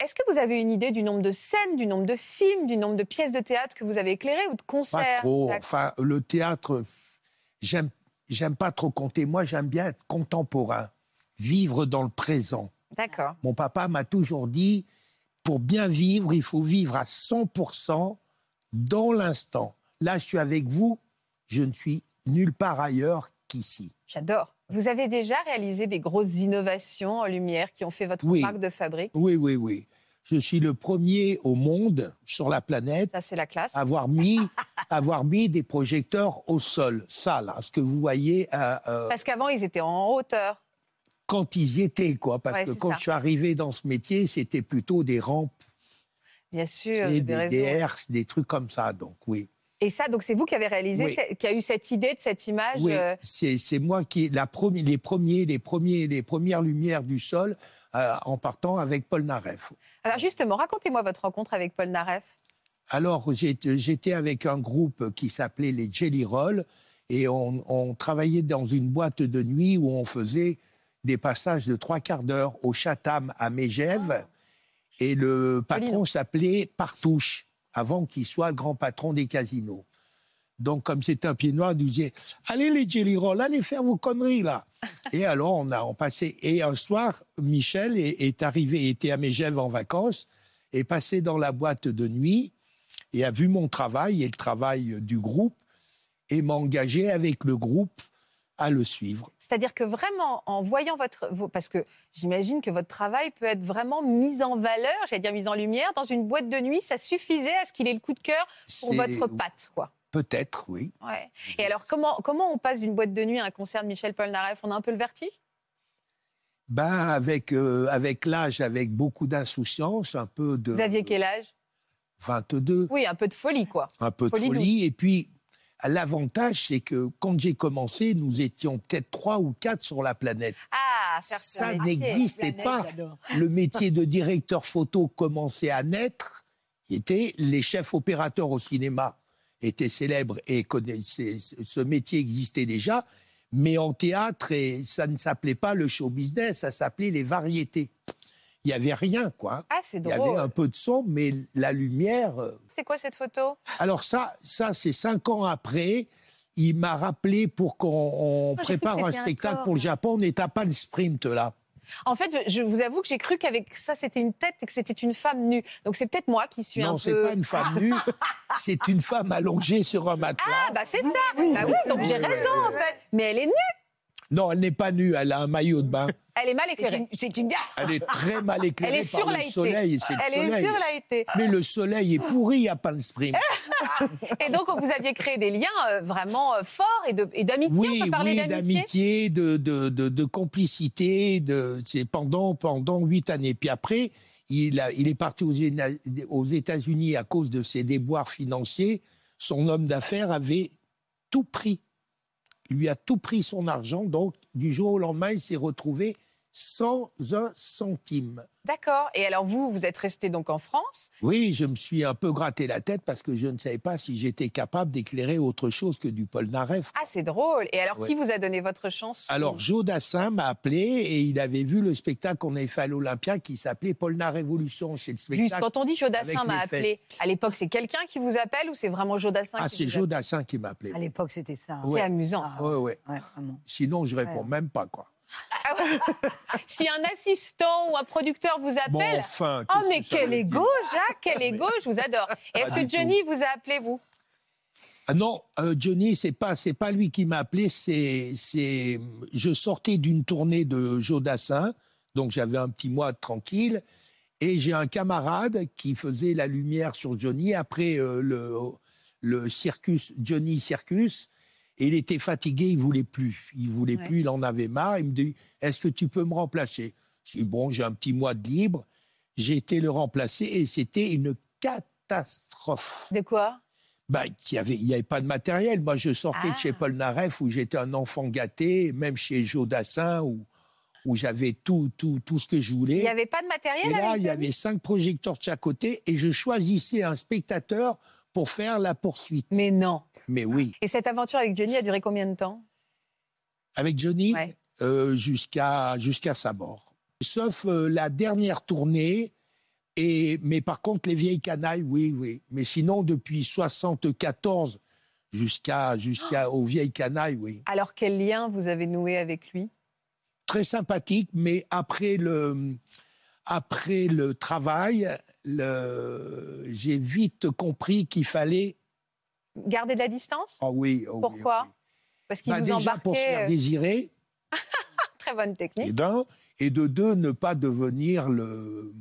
Est-ce que vous avez une idée du nombre de scènes, du nombre de films, du nombre de pièces de théâtre que vous avez éclairées ou de concerts? Pas trop. Enfin, le théâtre, j'aime, j'aime pas trop compter. Moi, j'aime bien être contemporain, vivre dans le présent. D'accord. Mon papa m'a toujours dit, pour bien vivre, il faut vivre à 100% dans l'instant. Là, je suis avec vous, je ne suis nulle part ailleurs qu'ici. J'adore. Vous avez déjà réalisé des grosses innovations en lumière qui ont fait votre Oui. marque de fabrique? Oui, oui, oui. Je suis le premier au monde, sur la planète, Ça, c'est la classe. à avoir mis, avoir mis des projecteurs au sol. Ça, là, ce que vous voyez euh, euh, Parce qu'avant, ils étaient en hauteur. Quand ils y étaient, quoi. Parce Ouais, que quand ça. je suis arrivé dans ce métier, c'était plutôt des rampes, Bien sûr, des, des, des herses, des trucs comme ça. Donc, oui. Et ça, donc c'est vous qui avez réalisé, Oui. qui a eu cette idée de cette image. Oui, euh, c'est moi qui la première, les premiers, les premiers, les premières lumières du sol euh, en partant avec Paul Naref. Alors justement, racontez-moi votre rencontre avec Paul Naref. Alors j'étais avec un groupe qui s'appelait les Jelly Roll et on, on travaillait dans une boîte de nuit où on faisait des passages de trois quarts d'heure au Chatham à Mégève et le patron s'appelait Partouche avant qu'il soit le grand patron des casinos. Donc, comme c'était un pied noir, il nous disait Allez, les Jelly Roll, allez faire vos conneries, là. <laughs> et alors, on a on passé. Et un soir, Michel est, est arrivé, était à Megève en vacances, est passé dans la boîte de nuit et a vu mon travail et le travail du groupe et m'a engagé avec le groupe à le suivre. C'est-à-dire que vraiment, en voyant votre... vos- Parce que j'imagine que votre travail peut être vraiment mis en valeur, j'allais dire mis en lumière, dans une boîte de nuit, ça suffisait à ce qu'il ait le coup de cœur pour votre patte, quoi. Peut-être, oui. Ouais. Et alors, comment, comment on passe d'une boîte de nuit à un concert de Michel Polnareff? On a un peu le vertige? Ben, avec, euh, avec l'âge, avec beaucoup d'insouciance, un peu de. Vous aviez quel âge? 22. Oui, un peu de folie, quoi. un peu de Folie folie. Et puis, l'avantage, c'est que quand j'ai commencé, nous étions peut-être trois ou quatre sur la planète. Ah, Ça n'existait pas. Le métier de <laughs> directeur photo commençait à naître. Étaient les chefs opérateurs au cinéma étaient célèbres et connaissaient ce métier existait déjà. Mais en théâtre, et ça ne s'appelait pas le show business, ça s'appelait les variétés. Il n'y avait rien, quoi. Ah, c'est Il y avait drôle. un peu de son, mais la lumière. euh, C'est quoi cette photo? Alors ça, ça c'est cinq ans après. Il m'a rappelé pour qu'on on Ah, prépare un un spectacle pour le Japon. On n'est à pas le sprint là. En fait, je vous avoue que j'ai cru qu'avec ça, c'était une tête et que c'était une femme nue. Donc c'est peut-être moi qui suis un non, peu... c'est pas une femme nue. <laughs> c'est une femme allongée sur un matelas. Ah, bah c'est ça Bah oui, donc j'ai raison, en fait. Mais elle est nue Non, elle n'est pas nue. Elle a un maillot de bain. <laughs> Elle est mal éclairée. C'est une gaffe. Elle est très mal Elle éclairée est par le soleil. C'est le Elle est soleil. surlightée. Mais le soleil est pourri à Palm Springs. <laughs> Et donc, vous aviez créé des liens euh, vraiment euh, forts et d'amitié. on Oui, peut parler oui, d'amitié de, de, de, de complicité. De, c'est pendant, pendant huit années. Puis après, il, a, il est parti aux États-Unis à cause de ses déboires financiers. Son homme d'affaires avait tout pris. Il lui a tout pris son argent. Donc, du jour au lendemain, il s'est retrouvé sans un centime. D'accord. Et alors, vous, vous êtes resté donc en France? Oui, je me suis un peu gratté la tête parce que je ne savais pas si j'étais capable d'éclairer autre chose que du Polnareff. Ah, c'est drôle. Et alors, Ouais. qui vous a donné votre chance? Alors, Joe Dassin m'a appelé et il avait vu le spectacle qu'on avait fait à l'Olympia qui s'appelait Polna Révolution. C'est le Juste spectacle. quand on dit Jodassin avec m'a appelé, à l'époque, c'est quelqu'un qui vous appelle ou c'est vraiment Jodassin Ah, qui c'est Joe Dassin qui m'a appelé. À l'époque, c'était ça. hein. C'est amusant. ça. Ouais, ouais. Ouais, vraiment. Sinon, je réponds Ouais. même pas, quoi. Si un assistant ou un producteur vous Bon, appelle. enfin. Oh, mais quel égo, Jacques, quel égo, je vous adore. Est-ce que Johnny vous a appelé, vous? Ah non, euh, Johnny, c'est pas c'est pas lui qui m'a appelé. C'est c'est je sortais d'une tournée de Joe Dassin, donc j'avais un petit mois tranquille, et j'ai un camarade qui faisait la lumière sur Johnny après euh, le le circus Johnny Circus. Et il était fatigué, il voulait plus. Il voulait Ouais. plus, il en avait marre. Il me dit Est-ce que tu peux me remplacer? Je dis Bon, j'ai un petit mois de libre. J'ai été le remplacer et c'était une catastrophe De quoi? Bah, qu'il y avait, il n'y avait pas de matériel. Moi, je sortais de Ah. chez Paul Naref où j'étais un enfant gâté, même chez Joe Dassin où, où j'avais tout, tout, tout ce que je voulais. Il n'y avait pas de matériel et là, il y avait cinq projecteurs de chaque côté et je choisissais un spectateur pour faire la poursuite. Mais non. Mais oui, Et cette aventure avec Johnny a duré combien de temps? Avec Johnny, Ouais. euh, jusqu'à sa mort. Sauf euh, la dernière tournée. Et, mais par contre, les vieilles canailles, oui, oui. Mais sinon, depuis 74 jusqu'à jusqu'à <gasps> aux vieilles canailles, oui. Alors, quel lien vous avez noué avec lui? Très sympathique, mais après le, après le travail, le- j'ai vite compris qu'il fallait. Garder de la distance? Ah oui, oh oui, Pourquoi? oh oui. Parce qu'il Bah, vous déjà embarquait. pour se faire euh, désirer, <laughs> Très bonne et technique. d'un, et de deux, ne pas devenir le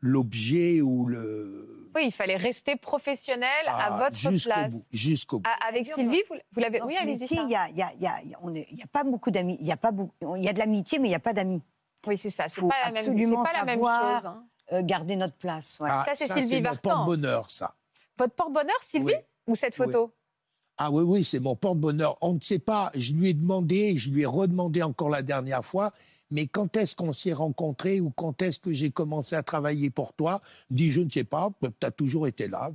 l'objet ou le. Oui, il fallait rester professionnel à votre jusqu'au place. jusqu'au bout. Avec Sylvie, vous, vous l'avez. Oui, allez-y. il y a, y a- il y a- on est- il y a pas beaucoup d'amis. Il y a pas beaucoup- il y a de l'amitié, mais il n'y a pas d'amis. Oui, c'est ça. C'est faut pas la même, absolument pas la même savoir- chose. hein. Euh, garder notre place. ouais. Ah, ça, c'est Sylvie mon porte-bonheur, ça. Votre porte-bonheur, Sylvie Oui. Ou cette photo? Ah oui, oui, c'est mon porte-bonheur. On ne sait pas, je lui ai demandé, je lui ai redemandé encore la dernière fois, mais quand est-ce qu'on s'est rencontrés ou quand est-ce que j'ai commencé à travailler pour toi? Il dit, je ne sais pas, tu as toujours été là.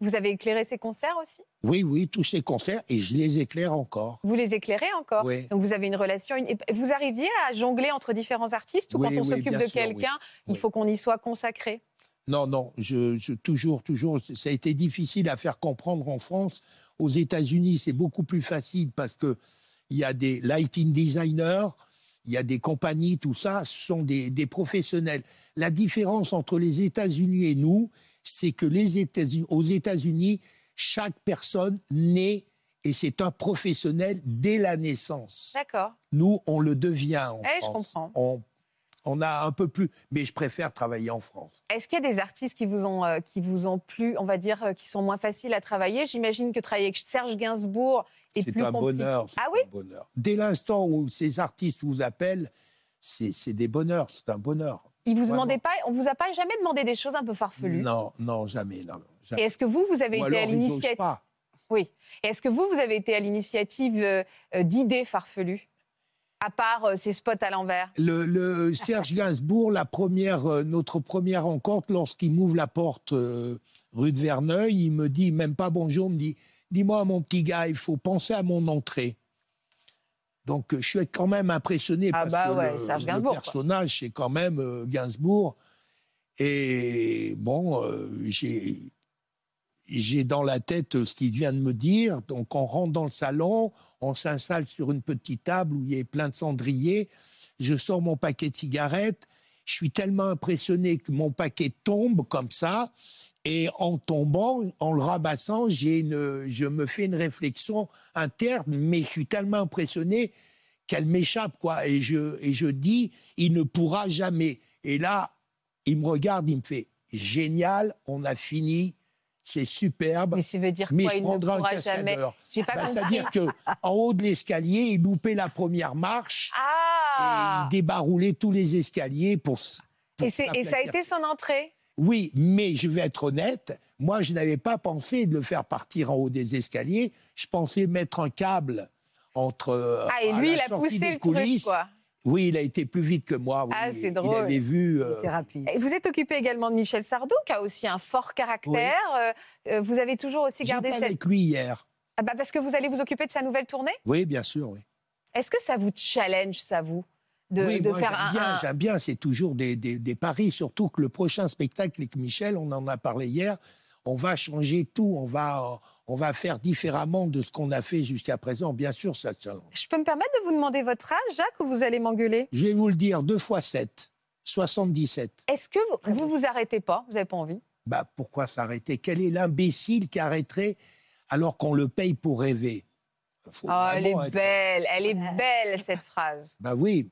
Vous avez éclairé ses concerts aussi? Oui, oui, tous ces concerts, et je les éclaire encore. Vous les éclairez encore? Oui. Donc vous avez une relation. une- Vous arriviez à jongler entre différents artistes ou Oui, quand on oui, s'occupe de quelqu'un, il faut qu'on y soit consacré? Non, non, je, je- toujours, toujours, ça a été difficile à faire comprendre en France Aux États-Unis, c'est beaucoup plus facile parce que il y a des lighting designers, il y a des compagnies, tout ça, ce sont des, des professionnels. La différence entre les États-Unis et nous, c'est que les États-Unis, aux États-Unis, chaque personne naît et c'est un professionnel dès la naissance. D'accord. Nous, on le devient en Eh, je France. comprends. On, on a un peu plus, mais je préfère travailler en France. Est-ce qu'il y a des artistes qui vous ont, euh, qui vous ont plu, on va dire, euh, qui sont moins faciles à travailler? J'imagine que travailler avec Serge Gainsbourg est, C'est plus un compliqué. bonheur. c'est Ah oui? un bonheur. Dès l'instant où ces artistes vous appellent, c'est des bonheurs, c'est un bonheur. Il vous demandait pas, on vous a pas jamais demandé des choses un peu farfelues? Non, non, jamais. Non, non, jamais. Et est-ce que vous, vous avez Ou été à alors, ils l'initiative. Oui. Est-ce que vous, vous avez été à l'initiative d'idées farfelues? À part euh, ces spots à l'envers? Le, le Serge Gainsbourg, la première, euh, notre première rencontre, lorsqu'il m'ouvre la porte euh, rue de Verneuil, il me dit, même pas bonjour, il me dit, dis-moi mon petit gars, il faut penser à mon entrée. Donc euh, je suis quand même impressionné Ah parce bah que ouais, le, Serge personnage, c'est quand même euh, Gainsbourg. Et bon, euh, j'ai j'ai dans la tête ce qu'il vient de me dire. Donc on rentre dans le salon, on s'installe sur une petite table où il y a plein de cendriers. Je sors mon paquet de cigarettes. Je suis tellement impressionné que mon paquet tombe comme ça. Et en tombant, en le ramassant, j'ai une, je me fais une réflexion interne, mais je suis tellement impressionné qu'elle m'échappe, quoi. Et je, et je dis, il ne pourra jamais. Et là, il me regarde, il me fait, génial, on a fini, c'est superbe. Mais ça veut dire Mais quoi je Il ne un pourra jamais? cascadeur. J'ai pas Bah. C'est-à-dire que en haut de l'escalier, il loupait la première marche Ah et il débaroulait tous les escaliers pour. et, ça a été son entrée? Oui, mais je vais être honnête, moi je n'avais pas pensé de le faire partir en haut des escaliers. Je pensais mettre un câble entre. Ah, et lui, la il a poussé des le truc, coulisses. quoi. Oui, il a été plus vite que moi. oui. Ah, c'est Il drôle. avait vu. euh. Et Vous êtes occupé également de Michel Sardou, qui a aussi un fort caractère. Euh, euh, vous avez toujours aussi gardé J'étais cette... avec lui hier. Ah bah parce que vous allez vous occuper de sa nouvelle tournée? Oui, bien sûr, oui. Est-ce que ça vous challenge, ça vous? De, oui, de moi, faire bien, un- j'aime bien, c'est toujours des, des, des paris, surtout que le prochain spectacle avec Michel, on en a parlé hier, on va changer tout, on va, on va faire différemment de ce qu'on a fait jusqu'à présent. Bien sûr, ça challenge. Je peux me permettre de vous demander votre âge, Jacques, ou vous allez m'engueuler? Je vais vous le dire, deux fois 7, 77. Est-ce que vous, vous vous arrêtez pas? Vous n'avez pas envie? Bah, pourquoi s'arrêter? Quel est l'imbécile qui arrêterait alors qu'on le paye pour rêver? Oh, elle est être- belle, elle est belle cette phrase. Bah oui,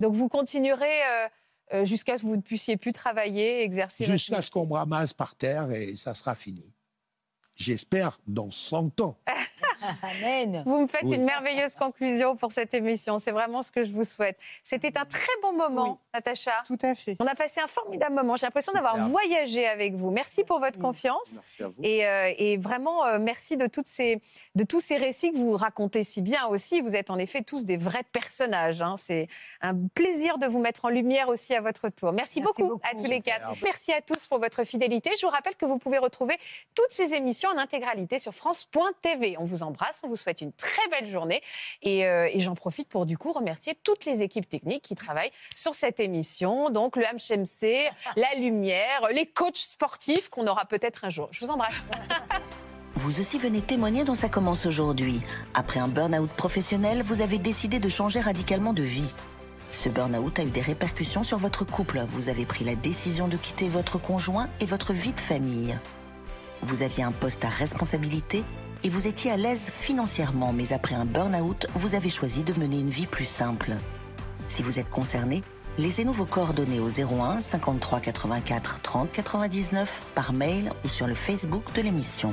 Donc vous continuerez euh, euh, jusqu'à ce que vous ne puissiez plus travailler, exercer votre jusqu'à ce qu'on me ramasse par terre et ça sera fini. J'espère dans 100 ans. <laughs> Amen. Vous me faites Oui. une merveilleuse conclusion pour cette émission. C'est vraiment ce que je vous souhaite. C'était un très bon moment, Oui. Natacha. Tout à fait. On a passé un formidable moment. J'ai l'impression d'avoir voyagé avec vous. Merci pour votre confiance. Merci à vous. Et, euh, et vraiment, euh, merci de, toutes ces, de tous ces récits que vous racontez si bien aussi. Vous êtes en effet tous des vrais personnages. hein. C'est un plaisir de vous mettre en lumière aussi à votre tour. Merci, Merci beaucoup, beaucoup. à tous les quatre. Merci à tous pour votre fidélité. Je vous rappelle que vous pouvez retrouver toutes ces émissions en intégralité sur France.tv. On vous embrasse, on vous souhaite une très belle journée. Et, euh, et j'en profite pour du coup remercier toutes les équipes techniques qui travaillent sur cette émission. Donc le HMC, <laughs> la lumière, les coachs sportifs qu'on aura peut-être un jour. Je vous embrasse. <laughs> Vous aussi venez témoigner dans Ça commence aujourd'hui. Après un burn-out professionnel, vous avez décidé de changer radicalement de vie. Ce burn-out a eu des répercussions sur votre couple. Vous avez pris la décision de quitter votre conjoint et votre vie de famille. Vous aviez un poste à responsabilité et vous étiez à l'aise financièrement, mais après un burn-out, vous avez choisi de mener une vie plus simple. Si vous êtes concerné, laissez-nous vos coordonnées au 01 53 84 30 99 par mail ou sur le Facebook de l'émission.